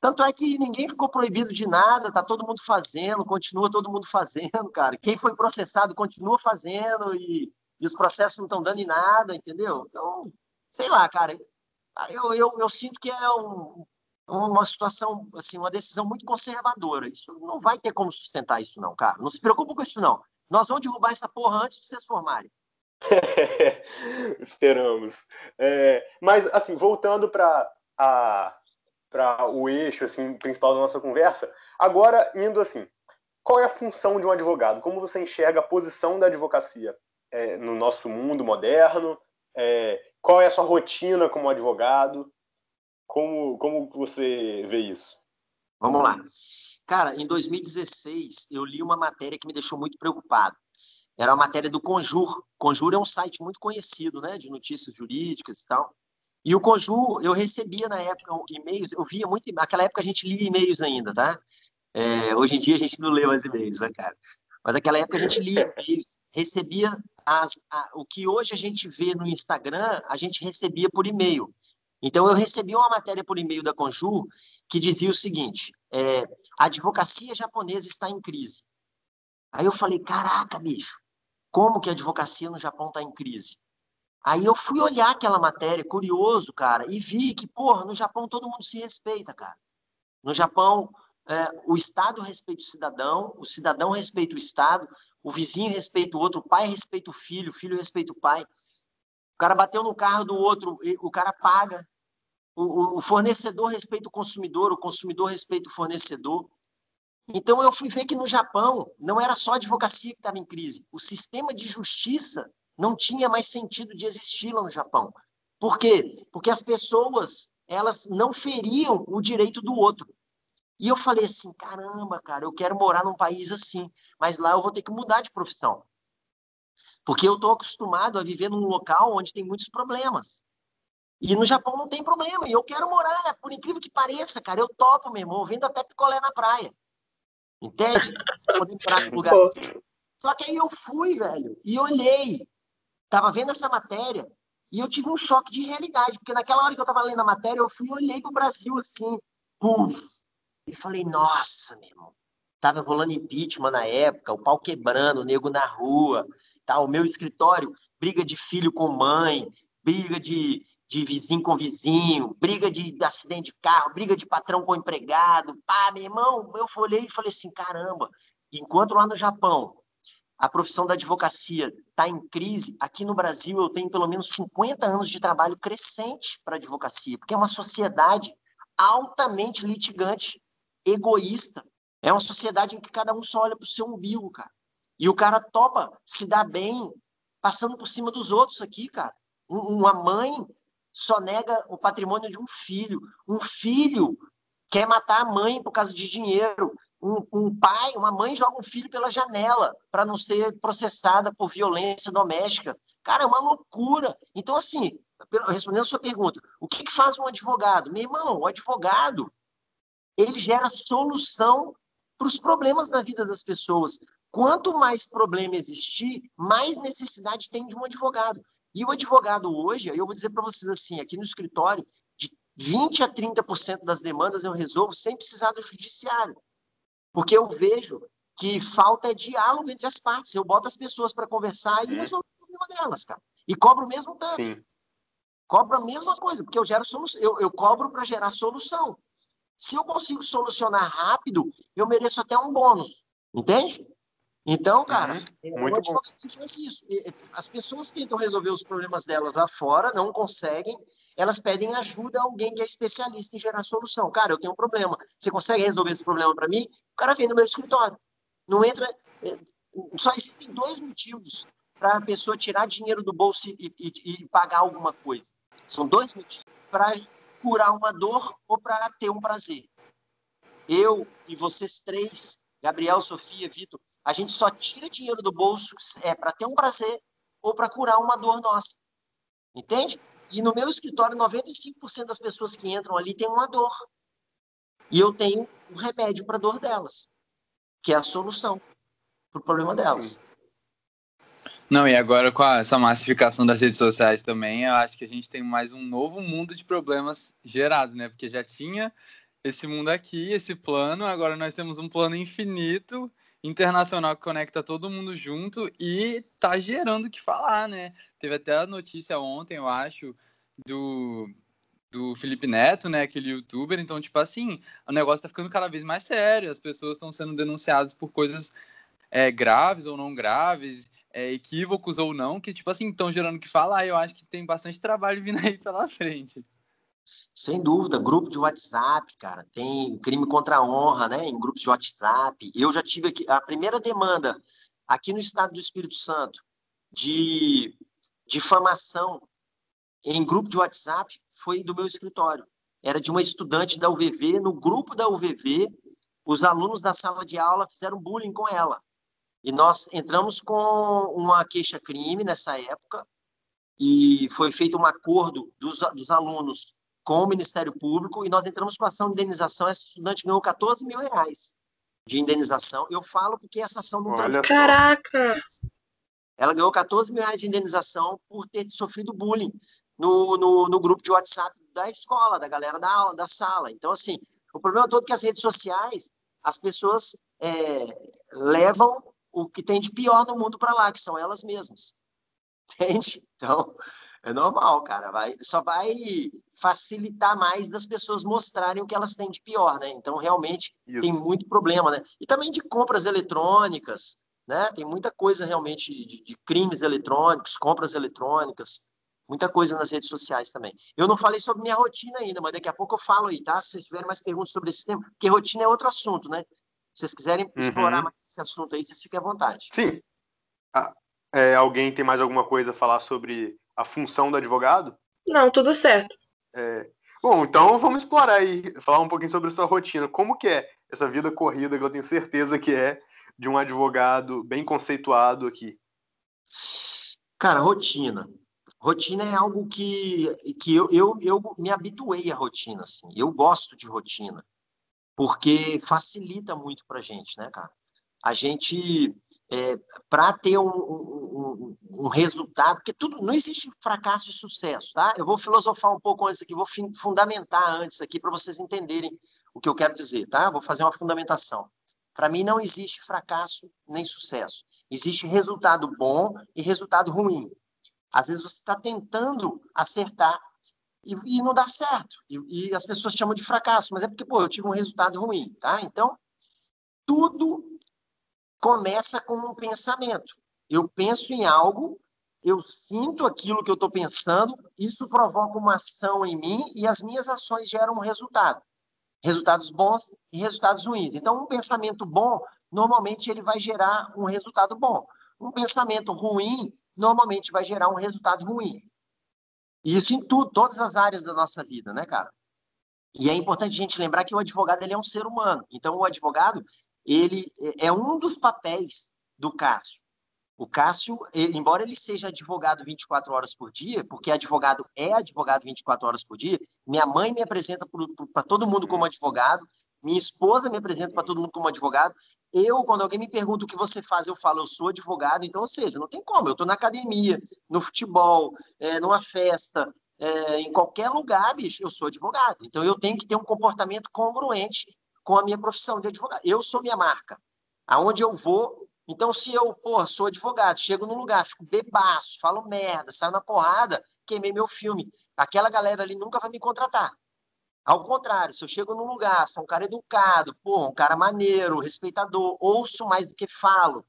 Tanto é que ninguém ficou proibido de nada, tá todo mundo fazendo, continua todo mundo fazendo, cara. Quem foi processado continua fazendo e, e os processos não estão dando em nada, entendeu? Então, sei lá, cara. Eu, eu, eu sinto que é um, uma situação, assim, uma decisão muito conservadora. Isso não vai ter como sustentar isso, não, cara. Não se preocupe com isso, não. Nós vamos derrubar essa porra antes de vocês formarem. <laughs> Esperamos. É, mas, assim, voltando para para o eixo assim principal da nossa conversa, agora indo assim, qual é a função de um advogado? Como você enxerga a posição da advocacia é, no nosso mundo moderno? É, qual é a sua rotina como advogado? Como, como você vê isso? Vamos lá. Cara, em 2016, eu li uma matéria que me deixou muito preocupado. Era a matéria do Conjur. Conjur é um site muito conhecido, né, de notícias jurídicas e tal. E o Conjur, eu recebia na época e-mails, eu via muito, naquela época a gente lia e-mails ainda, tá? É, hoje em dia a gente não lê mais e-mails, né, cara? Mas naquela época a gente lia e-mails, recebia as, a, o que hoje a gente vê no Instagram, a gente recebia por e-mail. Então, eu recebi uma matéria por e-mail da Conjur que dizia o seguinte: é, a advocacia japonesa está em crise. Aí eu falei: caraca, bicho, como que a advocacia no Japão está em crise? Aí eu fui olhar aquela matéria, curioso, cara, e vi que, porra, no Japão todo mundo se respeita, cara. No Japão, é, o Estado respeita o cidadão, o cidadão respeita o Estado, o vizinho respeita o outro, o pai respeita o filho, o filho respeita o pai. O cara bateu no carro do outro, o cara paga. O, o fornecedor respeita o consumidor, o consumidor respeita o fornecedor. Então eu fui ver que no Japão não era só a advocacia que estava em crise, o sistema de justiça não tinha mais sentido de existir lá no Japão. Por quê? Porque as pessoas elas não feriam o direito do outro. E eu falei assim, caramba, cara, eu quero morar num país assim, mas lá eu vou ter que mudar de profissão. Porque eu estou acostumado a viver num local onde tem muitos problemas. E no Japão não tem problema, e eu quero morar, por incrível que pareça, cara, eu topo, meu irmão, vendo até picolé na praia. Entende? Poder morar no lugar. Só que aí eu fui, velho, e olhei, tava vendo essa matéria, e eu tive um choque de realidade, porque naquela hora que eu tava lendo a matéria, eu fui e olhei pro Brasil assim, puf, e falei, nossa, meu irmão, tava rolando impeachment na época, o pau quebrando, o nego na rua, tá, o meu escritório, briga de filho com mãe, briga de, de vizinho com vizinho, briga de, de, acidente de carro, briga de patrão com empregado. Pá, meu irmão, eu olhei e falei assim: caramba, enquanto lá no Japão a profissão da advocacia está em crise, aqui no Brasil eu tenho pelo menos 50 anos de trabalho crescente para advocacia, porque é uma sociedade altamente litigante, egoísta. É uma sociedade em que cada um só olha para o seu umbigo, cara. E o cara topa se dar bem passando por cima dos outros aqui, cara. Uma mãe só nega o patrimônio de um filho. Um filho quer matar a mãe por causa de dinheiro. Um, um pai, uma mãe joga um filho pela janela para não ser processada por violência doméstica. Cara, é uma loucura. Então, assim, respondendo a sua pergunta, o que, que faz um advogado? Meu irmão, o advogado, ele gera solução para os problemas na vida das pessoas. Quanto mais problema existir, mais necessidade tem de um advogado. E o advogado hoje, eu vou dizer para vocês assim, aqui no escritório, de 20 a 30% das demandas eu resolvo sem precisar do judiciário. Porque eu vejo que falta é diálogo entre as partes. Eu boto as pessoas para conversar e é. resolvo o problema delas, cara. E cobro o mesmo tanto. Sim. Cobro a mesma coisa, porque eu gero solução. Eu, eu cobro para gerar solução. Se eu consigo solucionar rápido, eu mereço até um bônus. Entende? Então, cara, uhum. Muito bom. faz isso. As pessoas tentam resolver os problemas delas lá fora, não conseguem, elas pedem ajuda a alguém que é especialista em gerar solução. Cara, eu tenho um problema. Você consegue resolver esse problema para mim? O cara vem no meu escritório. Não entra. É, só existem dois motivos para a pessoa tirar dinheiro do bolso e, e, e pagar alguma coisa. São dois motivos: para curar uma dor ou para ter um prazer. Eu e vocês três, Gabriel, Sofia, Vitor, a gente só tira dinheiro do bolso é para ter um prazer ou para curar uma dor nossa. Entende? E no meu escritório, 95% das pessoas que entram ali têm uma dor. E eu tenho o um remédio para a dor delas, que é a solução. para o problema delas. Sim. Não, e agora com a, essa massificação das redes sociais também, eu acho que a gente tem mais um novo mundo de problemas gerados, né? Porque já tinha esse mundo aqui, esse plano, agora nós temos um plano infinito, internacional que conecta todo mundo junto e tá gerando o que falar, né? Teve até a notícia ontem, eu acho, do, do Felipe Neto, né? Aquele youtuber. Então, tipo assim, o negócio tá ficando cada vez mais sério, as pessoas estão sendo denunciadas por coisas é, graves ou não graves é, equívocos ou não, que, tipo assim, estão gerando que falar. Eu acho que tem bastante trabalho vindo aí pela <laughs> frente. Sem dúvida, grupo de WhatsApp, cara, tem crime contra a honra, né, em grupos de WhatsApp. Eu já tive aqui a primeira demanda aqui no estado do Espírito Santo de difamação em grupo de WhatsApp foi do meu escritório. Era de uma estudante da UVV, no grupo da UVV, os alunos da sala de aula fizeram bullying com ela. E nós entramos com uma queixa-crime nessa época, e foi feito um acordo dos, dos alunos com o Ministério Público, e nós entramos com ação de indenização. Essa estudante ganhou 14 mil reais de indenização. Eu falo porque essa ação não Olha Caraca! Ela ganhou 14 mil reais de indenização por ter sofrido bullying no, no, no grupo de WhatsApp da escola, da galera da aula, da sala. Então, assim, o problema todo é que as redes sociais, as pessoas é, levam o que tem de pior no mundo para lá, que são elas mesmas. <laughs> Entende? Então, é normal, cara. Vai, só vai facilitar mais das pessoas mostrarem o que elas têm de pior, né? Então, realmente, Isso. tem muito problema, né? E também de compras eletrônicas, né? Tem muita coisa realmente de, de crimes eletrônicos, compras eletrônicas, muita coisa nas redes sociais também. Eu não falei sobre minha rotina ainda, mas daqui a pouco eu falo aí, tá? Se vocês tiverem mais perguntas sobre esse tema, porque rotina é outro assunto, né? Se vocês quiserem uhum. explorar mais esse assunto aí, vocês fiquem à vontade. Sim. Ah, é, alguém tem mais alguma coisa a falar sobre a função do advogado? Não, tudo certo. É, bom, então vamos explorar aí, falar um pouquinho sobre a sua rotina. Como que é essa vida corrida que eu tenho certeza que é de um advogado bem conceituado aqui? Cara, rotina. Rotina é algo que, que eu, eu, eu me habituei à rotina, assim. Eu gosto de rotina porque facilita muito para a gente, né, cara? A gente, é, para ter um, um, um, resultado, porque tudo não existe fracasso e sucesso, tá? Eu vou filosofar um pouco antes aqui, vou fundamentar antes aqui para vocês entenderem o que eu quero dizer, tá? Vou fazer uma fundamentação. Para mim não existe fracasso nem sucesso. Existe resultado bom e resultado ruim. Às vezes você está tentando acertar e, e não dá certo. E, e, as pessoas chamam de fracasso, mas é porque, pô, eu tive um resultado ruim, tá? Então, tudo começa com um pensamento. Eu penso em algo, eu sinto aquilo que eu estou pensando, isso provoca uma ação em mim e as minhas ações geram um resultado. Resultados bons e resultados ruins. Então, um pensamento bom, normalmente ele vai gerar um resultado bom. Um pensamento ruim, normalmente vai gerar um resultado ruim. E isso em tudo, todas as áreas da nossa vida, né, cara? E é importante a gente lembrar que o advogado ele é um ser humano. Então, o advogado ele é um dos papéis do Cássio. O Cássio, ele, embora ele seja advogado 24 horas por dia, porque advogado é advogado 24 horas por dia, minha mãe me apresenta para todo mundo como advogado, minha esposa me apresenta para todo mundo como advogado. Eu, quando alguém me pergunta o que você faz, eu falo, eu sou advogado. Então, ou seja, não tem como. Eu estou na academia, no futebol, é, numa festa, é, em qualquer lugar, bicho, eu sou advogado. Então, eu tenho que ter um comportamento congruente com a minha profissão de advogado. Eu sou minha marca. Aonde eu vou. Então, se eu, pô, sou advogado, chego num lugar, fico bebaço, falo merda, saio na porrada, queimei meu filme. Aquela galera ali nunca vai me contratar. Ao contrário, se eu chego num lugar, sou um cara educado, pô, um cara maneiro, respeitador, ouço mais do que falo,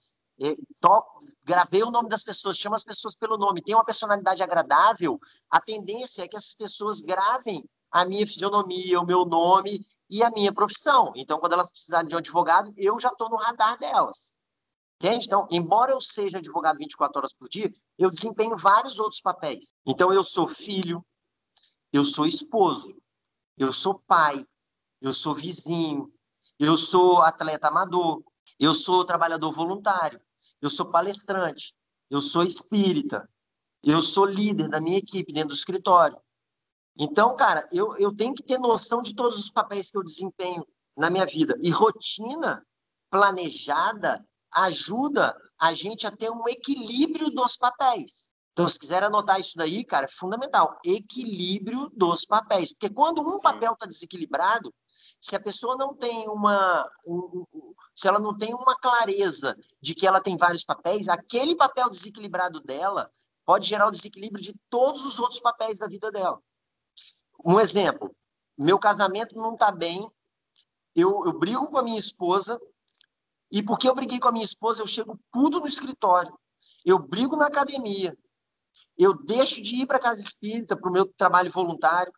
toco, gravei o nome das pessoas, chamo as pessoas pelo nome, tenho uma personalidade agradável, a tendência é que essas pessoas gravem a minha fisionomia, o meu nome e a minha profissão. Então, quando elas precisarem de um advogado, eu já estou no radar delas. Entende? Então, embora eu seja advogado 24 horas por dia, eu desempenho vários outros papéis. Então, eu sou filho, eu sou esposo, eu sou pai, eu sou vizinho, eu sou atleta amador, eu sou trabalhador voluntário, eu sou palestrante, eu sou espírita, eu sou líder da minha equipe dentro do escritório. Então, cara, eu, eu tenho que ter noção de todos os papéis que eu desempenho na minha vida. E rotina planejada ajuda a gente a ter um equilíbrio dos papéis. Então, se quiser anotar isso daí, cara, é fundamental. Equilíbrio dos papéis. Porque quando um papel está desequilibrado, se a pessoa não tem uma. Um, se ela não tem uma clareza de que ela tem vários papéis, aquele papel desequilibrado dela pode gerar o desequilíbrio de todos os outros papéis da vida dela. Um exemplo: meu casamento não está bem, eu, eu brigo com a minha esposa, e porque eu briguei com a minha esposa, eu chego tudo no escritório, eu brigo na academia, eu deixo de ir para a casa espírita, para o meu trabalho voluntário,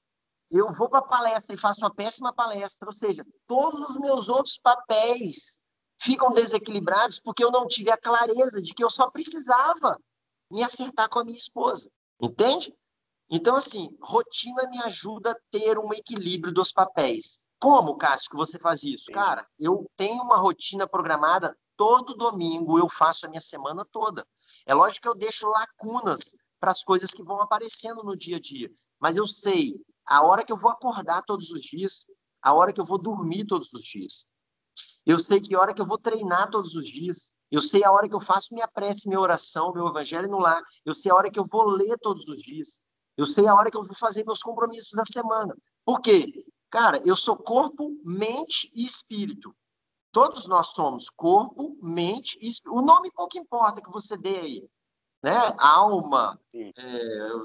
eu vou para a palestra e faço uma péssima palestra, ou seja, todos os meus outros papéis ficam desequilibrados porque eu não tive a clareza de que eu só precisava me acertar com a minha esposa, entende? Então, assim, rotina me ajuda a ter um equilíbrio dos papéis. Como, Cássio, que você faz isso? Cara, eu tenho uma rotina programada todo domingo, eu faço a minha semana toda. É lógico que eu deixo lacunas para as coisas que vão aparecendo no dia a dia. Mas eu sei a hora que eu vou acordar todos os dias, a hora que eu vou dormir todos os dias. Eu sei que hora que eu vou treinar todos os dias. Eu sei a hora que eu faço minha prece, minha oração, meu evangelho no lar. Eu sei a hora que eu vou ler todos os dias. Eu sei a hora que eu vou fazer meus compromissos da semana. Por quê? Cara, eu sou corpo, mente e espírito. Todos nós somos corpo, mente e espírito. O nome pouco importa que você dê aí né? Alma, é,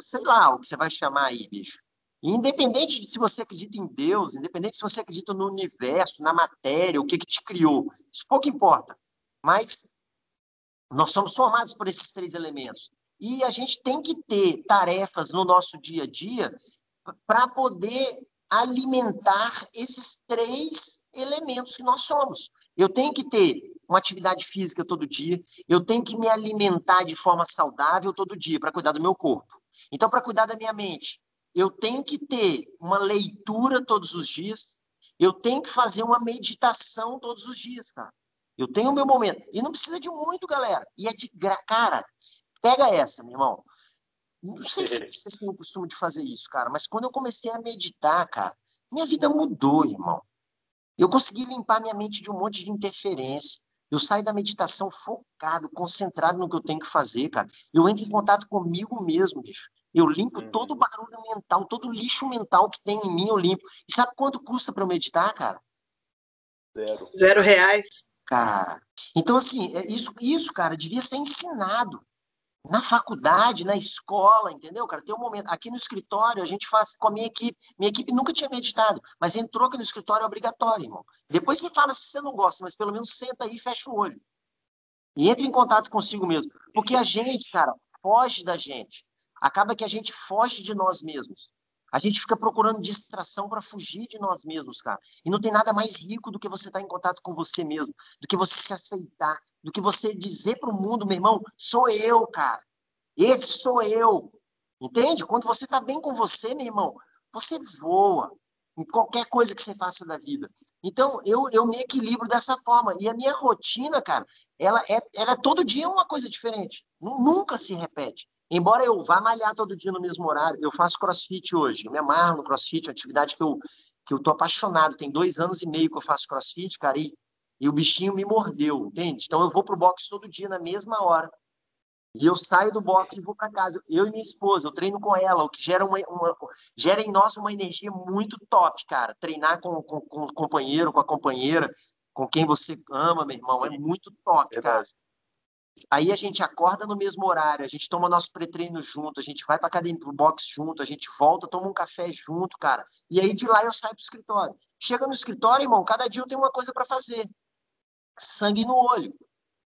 sei lá o que você vai chamar aí, bicho. independente de se você acredita em Deus, independente se você acredita no universo, na matéria, o que, que te criou, isso pouco importa. Mas nós somos formados por esses três elementos. E a gente tem que ter tarefas no nosso dia a dia para poder alimentar esses três elementos que nós somos. Eu tenho que ter uma atividade física todo dia, eu tenho que me alimentar de forma saudável todo dia para cuidar do meu corpo. Então, para cuidar da minha mente, eu tenho que ter uma leitura todos os dias, eu tenho que fazer uma meditação todos os dias, cara. Eu tenho o meu momento. E não precisa de muito, galera. E é de gra... Cara, pega essa, meu irmão. Não sei se <laughs> vocês têm o costume de fazer isso, cara, mas quando eu comecei a meditar, cara, minha vida mudou, irmão. Eu consegui limpar minha mente de um monte de interferência. Eu saio da meditação focado, concentrado no que eu tenho que fazer, cara. Eu entro em contato comigo mesmo, bicho. Eu limpo uhum. todo o barulho mental, todo o lixo mental que tem em mim, eu limpo. E sabe quanto custa para eu meditar, cara? Zero. Zero reais. Cara. Então, assim, é isso, isso, cara, devia ser ensinado na faculdade, na escola, entendeu, cara? Tem um momento. Aqui no escritório, a gente faz com a minha equipe. Minha equipe nunca tinha meditado, mas entrou aqui no escritório é obrigatório, irmão. Depois você fala se você não gosta, mas pelo menos senta aí e fecha o olho. E entre em contato consigo mesmo. Porque a gente, cara, foge da gente. Acaba que a gente foge de nós mesmos. A gente fica procurando distração para fugir de nós mesmos, cara. E não tem nada mais rico do que você estar tá em contato com você mesmo, do que você se aceitar, do que você dizer para o mundo, meu irmão, sou eu, cara. Esse sou eu. Entende? Quando você está bem com você, meu irmão, você voa em qualquer coisa que você faça da vida. Então, eu, eu me equilibro dessa forma. E a minha rotina, cara, ela é, ela é todo dia uma coisa diferente. Nunca se repete. Embora eu vá malhar todo dia no mesmo horário, eu faço crossfit hoje. Eu me amarro no crossfit, é uma atividade que eu, que eu tô apaixonado. Tem dois anos e meio que eu faço crossfit, cara, e, e o bichinho me mordeu, entende? Então eu vou pro boxe todo dia na mesma hora. E eu saio do boxe e vou para casa. Eu e minha esposa, eu treino com ela, o que gera, uma, uma, gera em nós uma energia muito top, cara. Treinar com, com, com o companheiro, com a companheira, com quem você ama, meu irmão, é muito top, cara. Aí a gente acorda no mesmo horário, a gente toma nosso pré-treino junto, a gente vai para academia, pro box junto, a gente volta, toma um café junto, cara. E aí de lá eu saio pro escritório. Chega no escritório, irmão, cada dia eu tenho uma coisa para fazer. Sangue no olho.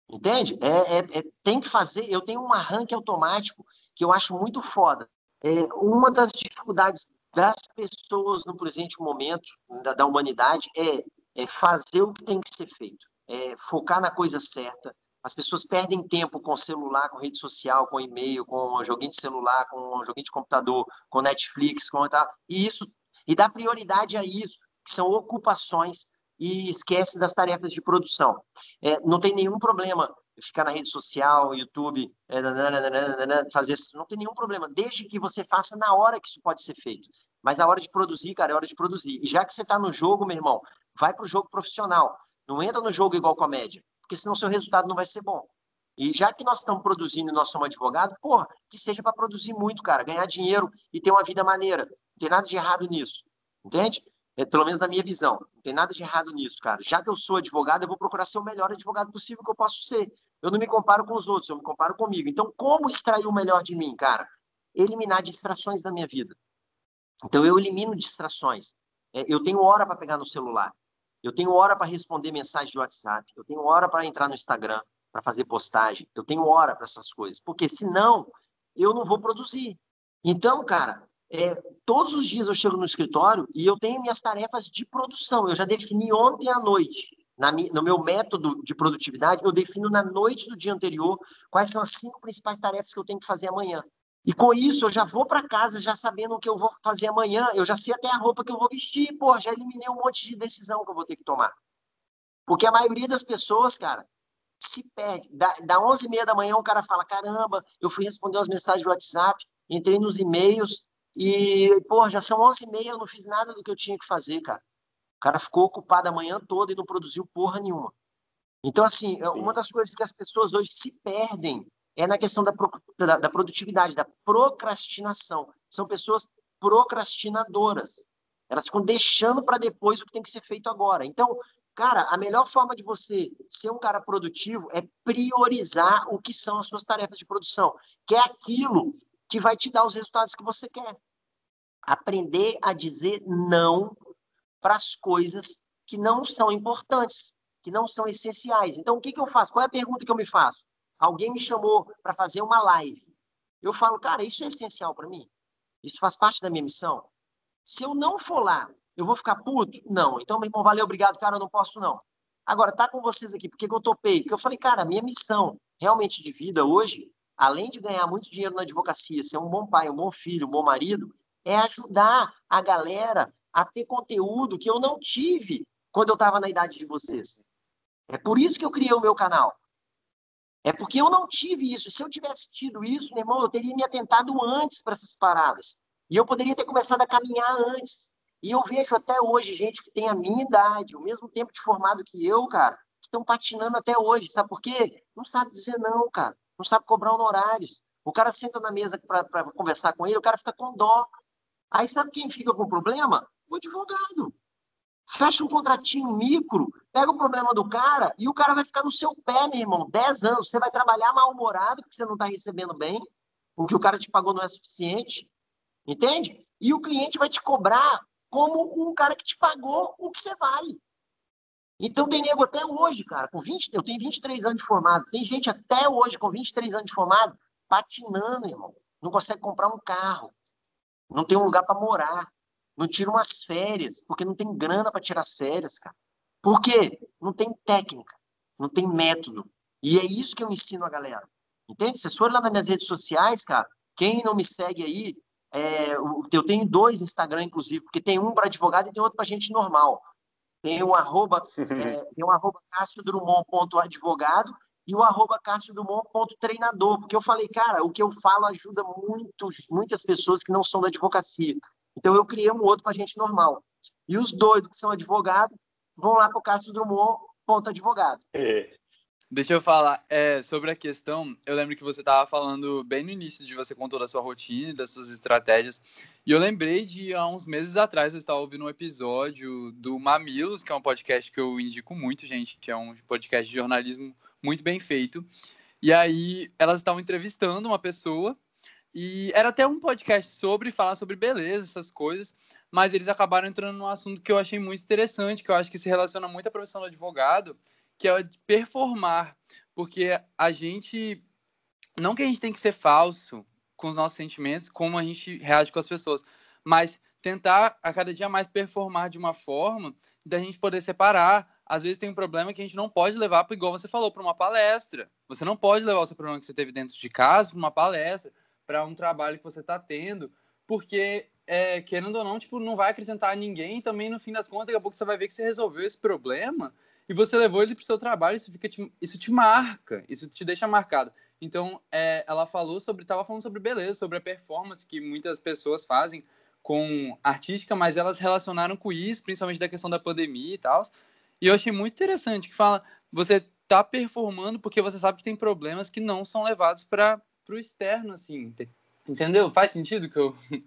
Entende? É, é, é, tem que fazer. Eu tenho um arranque automático que eu acho muito foda. É, uma das dificuldades das pessoas no presente momento da, da humanidade é, é fazer o que tem que ser feito. É focar na coisa certa, as pessoas perdem tempo com celular, com rede social, com e-mail, com joguinho de celular, com joguinho de computador, com Netflix, com tal. E isso e dá prioridade a isso, que são ocupações e esquece das tarefas de produção. É, não tem nenhum problema ficar na rede social, YouTube, é, nananana, fazer isso, não tem nenhum problema, desde que você faça na hora que isso pode ser feito. Mas a hora de produzir, cara, é hora de produzir. E já que você está no jogo, meu irmão, vai para o jogo profissional. Não entra no jogo igual comédia porque senão seu resultado não vai ser bom. E já que nós estamos produzindo e nós somos advogados, porra, que seja para produzir muito, cara, ganhar dinheiro e ter uma vida maneira. Não tem nada de errado nisso. Entende? É, pelo menos na minha visão. Não tem nada de errado nisso, cara. Já que eu sou advogado, eu vou procurar ser o melhor advogado possível que eu posso ser. Eu não me comparo com os outros, eu me comparo comigo. Então, como extrair o melhor de mim, cara? Eliminar distrações da minha vida. Então, eu elimino distrações. É, eu tenho hora para pegar no celular. Eu tenho hora para responder mensagem de WhatsApp. Eu tenho hora para entrar no Instagram, para fazer postagem. Eu tenho hora para essas coisas. Porque senão, eu não vou produzir. Então, cara, é, todos os dias eu chego no escritório e eu tenho minhas tarefas de produção. Eu já defini ontem à noite. Na, no meu método de produtividade, eu defino na noite do dia anterior quais são as cinco principais tarefas que eu tenho que fazer amanhã. E com isso, eu já vou para casa já sabendo o que eu vou fazer amanhã. Eu já sei até a roupa que eu vou vestir. Pô, já eliminei um monte de decisão que eu vou ter que tomar. Porque a maioria das pessoas, cara, se perde. Da, da 11h30 da manhã, o cara fala: caramba, eu fui responder as mensagens do WhatsApp, entrei nos e-mails, e, pô, já são 11 e meia, eu não fiz nada do que eu tinha que fazer, cara. O cara ficou ocupado a manhã toda e não produziu porra nenhuma. Então, assim, é Sim. uma das coisas que as pessoas hoje se perdem é na questão da, da, da produtividade, da procrastinação. São pessoas procrastinadoras. Elas ficam deixando para depois o que tem que ser feito agora. Então, cara, a melhor forma de você ser um cara produtivo é priorizar o que são as suas tarefas de produção, que é aquilo que vai te dar os resultados que você quer. Aprender a dizer não para as coisas que não são importantes, que não são essenciais. Então, o que, que eu faço? Qual é a pergunta que eu me faço? Alguém me chamou para fazer uma live. Eu falo, cara, isso é essencial para mim? Isso faz parte da minha missão? Se eu não for lá, eu vou ficar puto? Não. Então, meu irmão, valeu, obrigado, cara, eu não posso não. Agora, tá com vocês aqui, porque eu topei? Porque eu falei, cara, a minha missão realmente de vida hoje além de ganhar muito dinheiro na advocacia, ser um bom pai, um bom filho, um bom marido, é ajudar a galera a ter conteúdo que eu não tive quando eu estava na idade de vocês. É por isso que eu criei o meu canal. É porque eu não tive isso. Se eu tivesse tido isso, meu irmão, eu teria me atentado antes para essas paradas. E eu poderia ter começado a caminhar antes. E eu vejo até hoje gente que tem a minha idade, o mesmo tempo de formado que eu, cara, que estão patinando até hoje. Sabe por quê? Não sabe dizer não, cara não sabe cobrar honorários. O cara senta na mesa para conversar com ele, o cara fica com dó. Aí sabe quem fica com problema? O advogado. Fecha um contratinho micro, pega o problema do cara e o cara vai ficar no seu pé, meu irmão, 10 anos. Você vai trabalhar mal-humorado porque você não está recebendo bem, porque o cara te pagou não é suficiente. Entende? E o cliente vai te cobrar como um cara que te pagou o que você vale. Então tem nego até hoje, cara, com 20, eu tenho 23 anos de formado, tem gente até hoje com 23 anos de formado patinando, irmão. Não consegue comprar um carro, não tem um lugar para morar, não tira umas férias, porque não tem grana para tirar as férias, cara. Por quê? Não tem técnica, não tem método. E é isso que eu ensino a galera. Entende? Se for lá nas minhas redes sociais, cara, quem não me segue aí, é, eu tenho dois Instagram, inclusive, porque tem um para advogado e tem outro para gente normal. Tem o arroba, <laughs> é, tem o arroba e o arroba Cássio Drummond.treinador, porque eu falei, cara, o que eu falo ajuda muitos, muitas pessoas que não são da advocacia. Então eu criei um outro para gente normal. E os doidos que são advogados vão lá para o Cássio Drummond.advogado. É. Deixa eu falar é, sobre a questão. Eu lembro que você estava falando bem no início de você contou da sua rotina, das suas estratégias. E eu lembrei de há uns meses atrás eu estava ouvindo um episódio do Mamilos, que é um podcast que eu indico muito, gente, que é um podcast de jornalismo muito bem feito. E aí elas estavam entrevistando uma pessoa e era até um podcast sobre falar sobre beleza, essas coisas, mas eles acabaram entrando num assunto que eu achei muito interessante, que eu acho que se relaciona muito à profissão do advogado, que é performar, porque a gente não que a gente tem que ser falso com os nossos sentimentos, como a gente reage com as pessoas, mas tentar a cada dia mais performar de uma forma da gente poder separar. Às vezes tem um problema que a gente não pode levar, igual você falou, para uma palestra. Você não pode levar o seu problema que você teve dentro de casa para uma palestra, para um trabalho que você está tendo, porque é, querendo ou não, tipo, não vai acrescentar a ninguém. E também no fim das contas, daqui a pouco você vai ver que você resolveu esse problema e você levou ele para o seu trabalho, isso fica te, isso te marca, isso te deixa marcado. Então, é, ela falou sobre, estava falando sobre beleza, sobre a performance que muitas pessoas fazem com artística, mas elas relacionaram com isso, principalmente da questão da pandemia e tal. E eu achei muito interessante que fala, você tá performando porque você sabe que tem problemas que não são levados para o externo, assim. Entendeu? Faz sentido que eu. <laughs>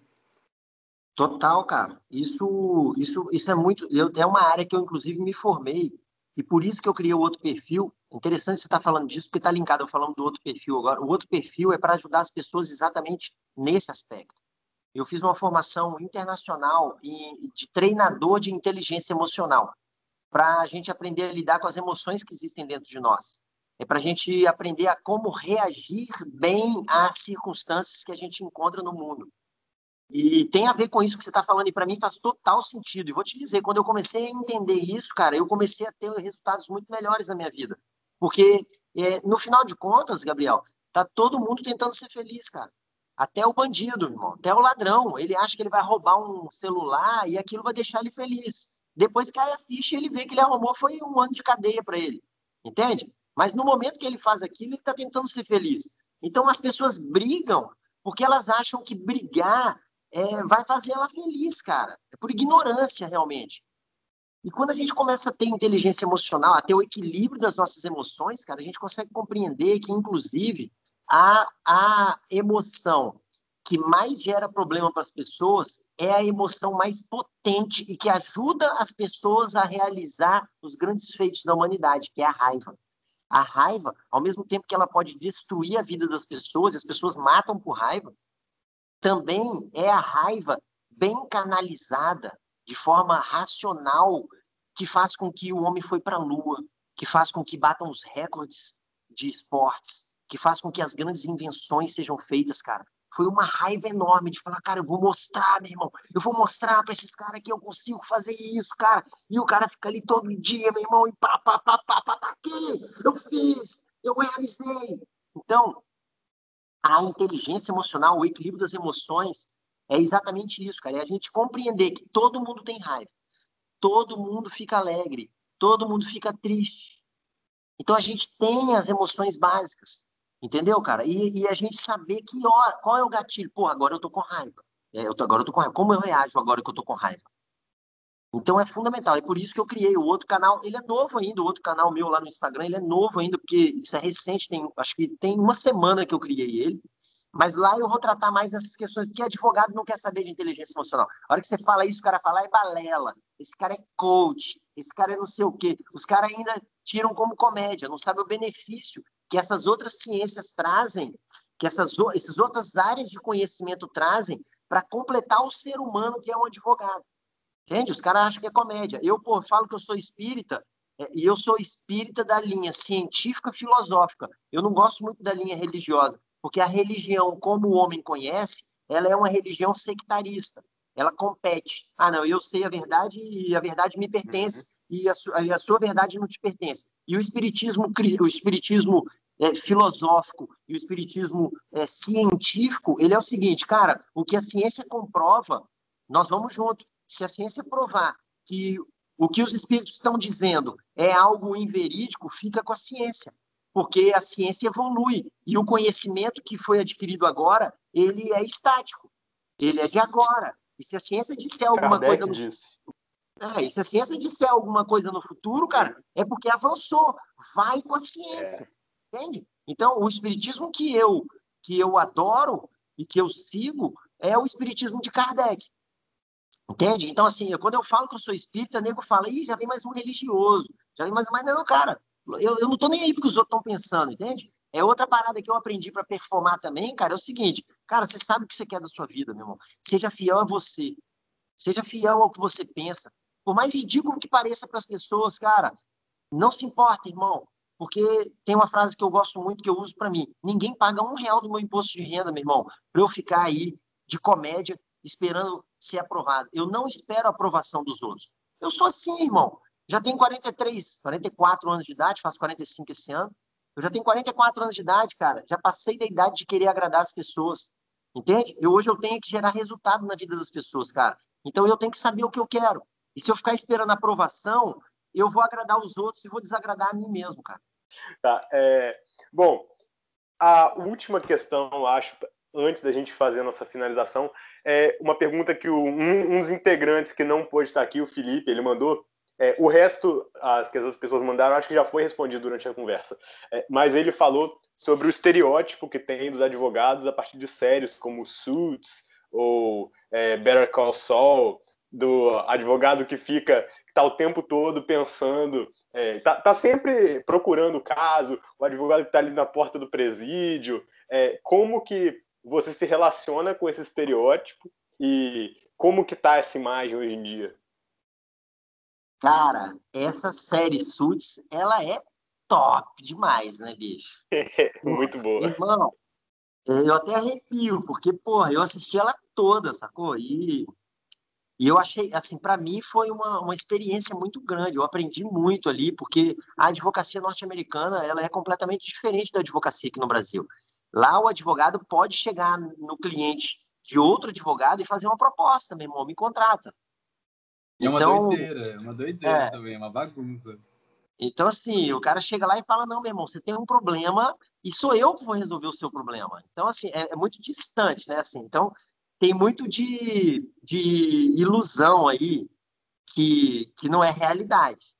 Total, cara. Isso, isso, isso é muito. Eu, é uma área que eu, inclusive, me formei. E por isso que eu criei o outro perfil. Interessante você estar tá falando disso, porque está linkado eu falando do outro perfil agora. O outro perfil é para ajudar as pessoas exatamente nesse aspecto. Eu fiz uma formação internacional de treinador de inteligência emocional, para a gente aprender a lidar com as emoções que existem dentro de nós. É para a gente aprender a como reagir bem às circunstâncias que a gente encontra no mundo. E tem a ver com isso que você está falando, e para mim faz total sentido. E vou te dizer, quando eu comecei a entender isso, cara, eu comecei a ter resultados muito melhores na minha vida. Porque, é, no final de contas, Gabriel, tá todo mundo tentando ser feliz, cara. Até o bandido, irmão, até o ladrão. Ele acha que ele vai roubar um celular e aquilo vai deixar ele feliz. Depois cai a ficha e ele vê que ele arrumou foi um ano de cadeia para ele. Entende? Mas no momento que ele faz aquilo, ele está tentando ser feliz. Então as pessoas brigam porque elas acham que brigar é, vai fazer ela feliz, cara. É por ignorância, realmente. E quando a gente começa a ter inteligência emocional, a ter o equilíbrio das nossas emoções, cara, a gente consegue compreender que, inclusive, a, a emoção que mais gera problema para as pessoas é a emoção mais potente e que ajuda as pessoas a realizar os grandes feitos da humanidade, que é a raiva. A raiva, ao mesmo tempo que ela pode destruir a vida das pessoas, as pessoas matam por raiva, também é a raiva bem canalizada, de forma racional, que faz com que o homem foi para a lua, que faz com que batam os recordes de esportes, que faz com que as grandes invenções sejam feitas, cara. Foi uma raiva enorme de falar, cara, eu vou mostrar, meu irmão, eu vou mostrar para esses caras que eu consigo fazer isso, cara. E o cara fica ali todo dia, meu irmão, e pá, pá, pá, pá, pá, pá aqui, eu fiz, eu realizei. Então, a inteligência emocional, o equilíbrio das emoções, é exatamente isso, cara. É a gente compreender que todo mundo tem raiva, todo mundo fica alegre, todo mundo fica triste. Então a gente tem as emoções básicas. Entendeu, cara? E, e, a gente saber que hora, qual é o gatilho. Pô, agora eu tô com raiva. É, eu tô, agora eu tô com raiva. Como eu reajo agora que eu tô com raiva? Então é fundamental. É por isso que eu criei o outro canal. Ele é novo ainda, o outro canal meu lá no Instagram, ele é novo ainda, porque isso é recente, tem, acho que tem uma semana que eu criei ele. Mas lá eu vou tratar mais dessas questões, porque advogado não quer saber de inteligência emocional. A hora que você fala isso, o cara fala, é balela, esse cara é coach, esse cara é não sei o quê. Os caras ainda tiram como comédia, não sabem o benefício que essas outras ciências trazem, que essas, essas outras áreas de conhecimento trazem para completar o ser humano que é um advogado. Entende? Os caras acham que é comédia. Eu, pô, falo que eu sou espírita, é, e eu sou espírita da linha científica filosófica. Eu não gosto muito da linha religiosa, porque a religião, como o homem conhece, ela é uma religião sectarista. Ela compete. Ah, não, eu sei a verdade e a verdade me pertence uhum. e, a, e a sua verdade não te pertence. E o espiritismo, o espiritismo é, filosófico e o espiritismo é, científico, ele é o seguinte, cara, o que a ciência comprova, nós vamos junto. Se a ciência provar que o que os espíritos estão dizendo é algo inverídico, fica com a ciência, porque a ciência evolui e o conhecimento que foi adquirido agora, ele é estático, ele é de agora. E se a ciência disser alguma Kardec coisa no disse. É, e se a ciência disser alguma coisa no futuro, cara, é porque avançou. Vai com a ciência. É. Entende? Então, o espiritismo que eu que eu adoro e que eu sigo é o espiritismo de Kardec. Entende? Então, assim, quando eu falo que eu sou espírita, nego fala, ih, já vem mais um religioso, já vem mais Mas não, cara, eu, eu não tô nem aí porque os outros estão pensando, entende? É outra parada que eu aprendi para performar também, cara, é o seguinte, cara, você sabe o que você quer da sua vida, meu irmão. Seja fiel a você. Seja fiel ao que você pensa. Por mais ridículo que pareça para as pessoas, cara, não se importa, irmão. Porque tem uma frase que eu gosto muito, que eu uso para mim. Ninguém paga um real do meu imposto de renda, meu irmão, para eu ficar aí de comédia esperando ser aprovado. Eu não espero a aprovação dos outros. Eu sou assim, irmão. Já tenho 43, 44 anos de idade, faço 45 esse ano. Eu já tenho 44 anos de idade, cara. Já passei da idade de querer agradar as pessoas. Entende? Eu, hoje eu tenho que gerar resultado na vida das pessoas, cara. Então eu tenho que saber o que eu quero. E se eu ficar esperando aprovação, eu vou agradar os outros e vou desagradar a mim mesmo, cara. Tá. É... Bom, a última questão, acho, antes da gente fazer a nossa finalização, é uma pergunta que o, um, um, dos integrantes que não pôde estar aqui, o Felipe, ele mandou. É, o resto, as que as pessoas mandaram, acho que já foi respondido durante a conversa. É, mas ele falou sobre o estereótipo que tem dos advogados a partir de séries como Suits ou é, Better Call Saul, do advogado que fica está o tempo todo pensando, é, tá sempre procurando o caso, o advogado que está ali na porta do presídio, é, como que você se relaciona com esse estereótipo e como que tá essa imagem hoje em dia? Cara, essa série Suits, ela é top demais, né, bicho? <laughs> Muito boa. Irmão, eu até arrepio, porque, porra, eu assisti ela toda, sacou? E e eu achei, assim, para mim foi uma, uma experiência muito grande. Eu aprendi muito ali, porque a advocacia norte-americana ela é completamente diferente da advocacia aqui no Brasil. Lá o advogado pode chegar no cliente de outro advogado e fazer uma proposta, meu irmão, me contrata. É uma então, doideira, é uma doideira é, também, é uma bagunça. Então, assim, o cara chega lá e fala, não, meu irmão, você tem um problema e sou eu que vou resolver o seu problema. Então, assim, é, é muito distante, né? Assim, então, tem muito de, de ilusão aí que, que não é realidade.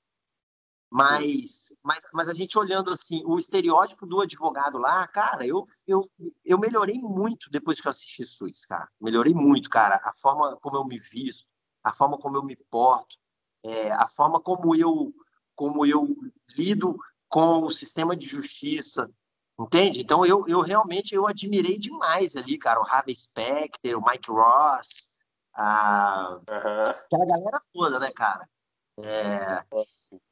Mas, mas, mas a gente olhando assim, o estereótipo do advogado lá, cara, eu, eu, eu melhorei muito depois que eu assisti Suits, cara. Melhorei muito, cara. A forma como eu me visto, a forma como eu me porto, é, a forma como eu, como eu lido com o sistema de justiça, Entende? Então eu, eu realmente eu admirei demais ali, cara, o Harvey Specter, o Mike Ross, a... Uhum. aquela galera toda, né, cara? É...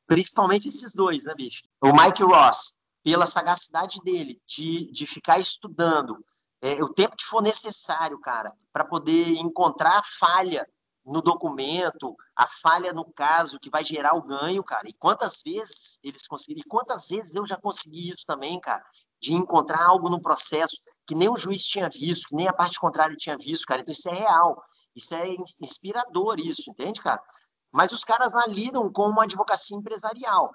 Principalmente esses dois, né, bicho? O Mike Ross, pela sagacidade dele de, de ficar estudando é, o tempo que for necessário, cara, para poder encontrar a falha no documento, a falha no caso que vai gerar o ganho, cara. E quantas vezes eles conseguiram, e quantas vezes eu já consegui isso também, cara de encontrar algo no processo que nem o juiz tinha visto, que nem a parte contrária tinha visto, cara. Então isso é real, isso é inspirador, isso, entende, cara? Mas os caras lá lidam com uma advocacia empresarial.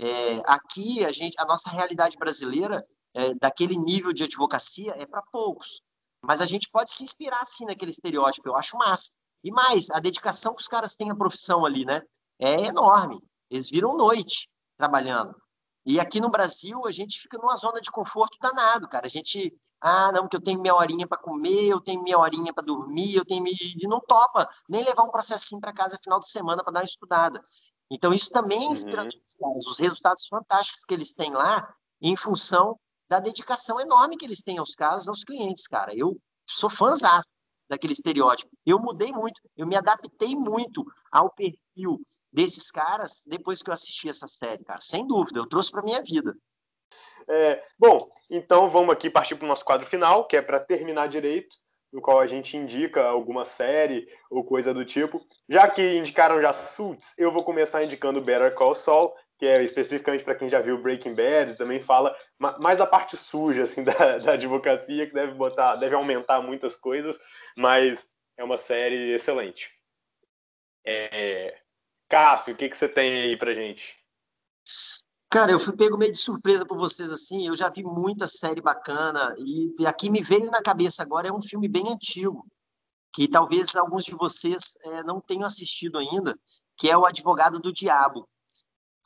É, aqui a gente, a nossa realidade brasileira é, daquele nível de advocacia é para poucos. Mas a gente pode se inspirar assim naquele estereótipo. Eu acho massa. E mais, a dedicação que os caras têm à profissão ali, né? É enorme. Eles viram noite trabalhando. E aqui no Brasil, a gente fica numa zona de conforto danado, cara. A gente, ah, não, que eu tenho minha horinha para comer, eu tenho minha horinha para dormir, eu tenho. E não topa nem levar um processinho para casa final de semana para dar uma estudada. Então, isso também é inspirador uhum. os resultados fantásticos que eles têm lá, em função da dedicação enorme que eles têm aos casos, aos clientes, cara. Eu sou fãzão daquele estereótipo. Eu mudei muito, eu me adaptei muito ao perfil desses caras depois que eu assisti essa série, cara. Sem dúvida, eu trouxe para minha vida. É, bom, então vamos aqui partir para o nosso quadro final, que é para terminar direito, no qual a gente indica alguma série ou coisa do tipo. Já que indicaram já Suits, eu vou começar indicando Better Call Saul, que é especificamente para quem já viu Breaking Bad, também fala mais da parte suja assim <laughs> da, da advocacia, que deve botar, deve aumentar muitas coisas, mas é uma série excelente. É... Cássio, o que, que você tem aí pra gente? Cara, eu fui pego meio de surpresa por vocês assim. Eu já vi muita série bacana e, aqui me veio na cabeça agora é um filme bem antigo que talvez alguns de vocês é, não tenham assistido ainda, que é o Advogado do Diabo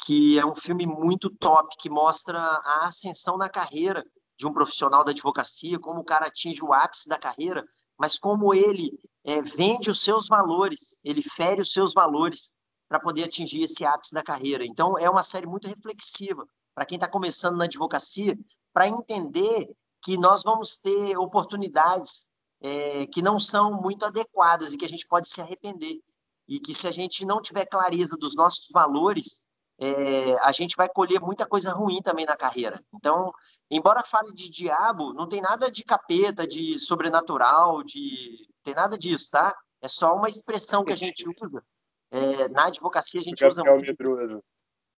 que é um filme muito top, que mostra a ascensão na carreira de um profissional da advocacia, como o cara atinge o ápice da carreira, mas como ele é, vende os seus valores, ele fere os seus valores para poder atingir esse ápice da carreira. Então, é uma série muito reflexiva para quem está começando na advocacia, para entender que nós vamos ter oportunidades é, que não são muito adequadas e que a gente pode se arrepender. E que se a gente não tiver clareza dos nossos valores, é, a gente vai colher muita coisa ruim também na carreira. Então, embora fale de diabo, não tem nada de capeta, de sobrenatural, de tem nada disso, tá? É só uma expressão que a gente usa. É, na advocacia a gente usa muito.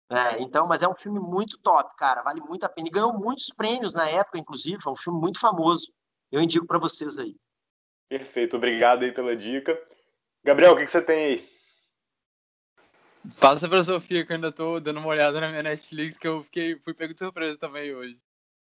É, então, mas é um filme muito top, cara. Vale muito a pena. E ganhou muitos prêmios na época, inclusive. É um filme muito famoso. Eu indico para vocês aí. Perfeito, obrigado aí pela dica. Gabriel, o que, que você tem aí? Passa pra Sofia, que eu ainda tô dando uma olhada na minha Netflix, que eu fiquei, fui pego de surpresa também hoje.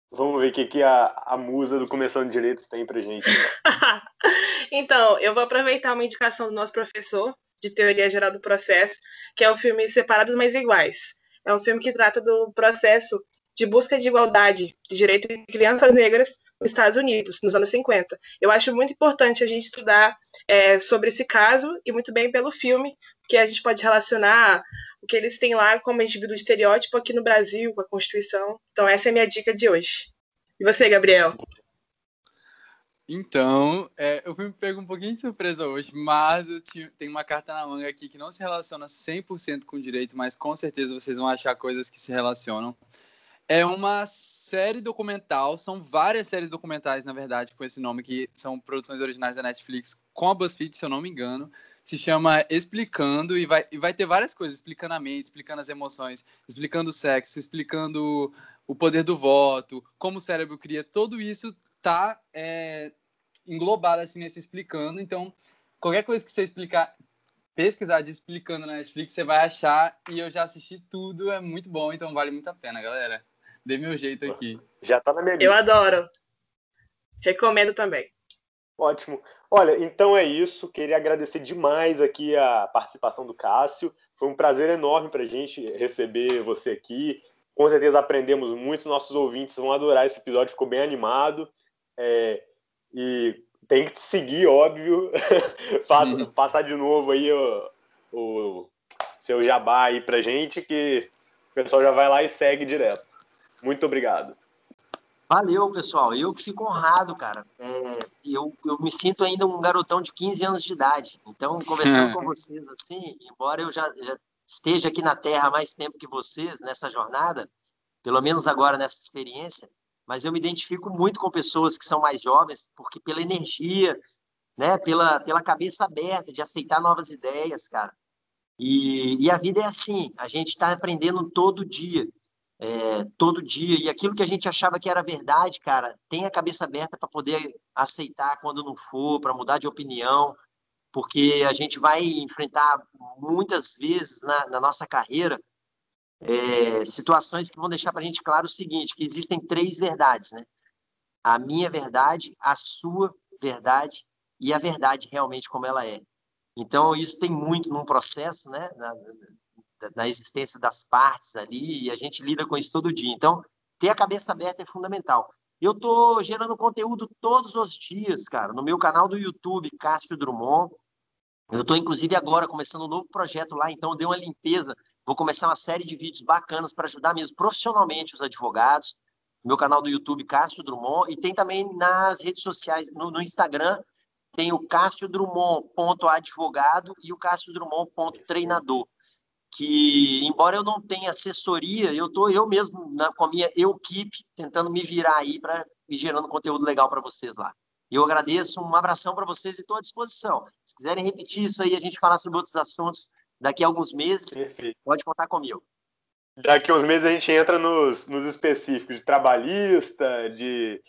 Vamos ver o que, que a, a musa do Começando Direitos tem pra gente. <laughs> então, eu vou aproveitar uma indicação do nosso professor, de Teoria Geral do Processo, que é o filme Separados Mas Iguais. É um filme que trata do processo de busca de igualdade de direito de crianças negras nos Estados Unidos, nos anos 50. Eu acho muito importante a gente estudar é, sobre esse caso e muito bem pelo filme, porque a gente pode relacionar o que eles têm lá como indivíduo estereótipo aqui no Brasil, com a Constituição. Então, essa é a minha dica de hoje. E você, Gabriel? Então, é, eu fui me pego um pouquinho de surpresa hoje, mas eu tenho uma carta na manga aqui que não se relaciona 100% com direito, mas com certeza vocês vão achar coisas que se relacionam. É uma série documental, são várias séries documentais, na verdade, com esse nome, que são produções originais da Netflix, com a BuzzFeed, se eu não me engano. Se chama Explicando, e vai, e vai ter várias coisas, explicando a mente, explicando as emoções, explicando o sexo, explicando o poder do voto, como o cérebro cria, tudo isso tá é, englobado assim nesse explicando. Então, qualquer coisa que você explicar, pesquisar de explicando na Netflix, você vai achar. E eu já assisti tudo, é muito bom, então vale muito a pena, galera. Dê meu jeito aqui. Já tá na minha lista. Eu adoro. Recomendo também. Ótimo. Olha, então é isso. Queria agradecer demais aqui a participação do Cássio. Foi um prazer enorme para a gente receber você aqui. Com certeza aprendemos muito. Nossos ouvintes vão adorar esse episódio. Ficou bem animado. É, e tem que te seguir, óbvio. <laughs> Passa. Passar de novo aí o, o seu jabá aí pra gente, que o pessoal já vai lá e segue direto. Muito obrigado. Valeu, pessoal. Eu que fico honrado, cara. É, eu, eu me sinto ainda um garotão de 15 anos de idade. Então, conversando com vocês assim, embora eu já, já esteja aqui na Terra há mais tempo que vocês nessa jornada, pelo menos agora nessa experiência, mas eu me identifico muito com pessoas que são mais jovens, porque pela energia, né, pela, pela cabeça aberta de aceitar novas ideias, cara. E, e a vida é assim, a gente está aprendendo todo dia, é, todo dia, e aquilo que a gente achava que era verdade, cara, tem a cabeça aberta para poder aceitar quando não for, para mudar de opinião, porque a gente vai enfrentar muitas vezes na, na nossa carreira é, situações que vão deixar para a gente claro o seguinte, que existem três verdades, né? A minha verdade, a sua verdade e a verdade realmente como ela é. Então, isso tem muito num processo, né? Na, na existência das partes ali, e a gente lida com isso todo dia. Então, ter a cabeça aberta é fundamental. Eu estou gerando conteúdo todos os dias, cara, no meu canal do YouTube, Cássio Drummond. Eu estou, inclusive, agora começando um novo projeto lá, então dei uma limpeza Vou começar uma série de vídeos bacanas para ajudar mesmo profissionalmente os advogados. Meu canal do YouTube, Cássio Drummond, e tem também nas redes sociais, no, no Instagram, tem o Cássio Drummond.advogado e o Cássio Drummond.treinador. Que, embora eu não tenha assessoria, eu estou eu mesmo na, com a minha equipe tentando me virar aí para gerando conteúdo legal para vocês lá. Eu agradeço, um abração para vocês e estou à disposição. Se quiserem repetir isso aí, a gente falar sobre outros assuntos, daqui a alguns meses, Perfeito. pode contar comigo. Daqui a uns meses a gente entra nos, nos específicos de trabalhista, de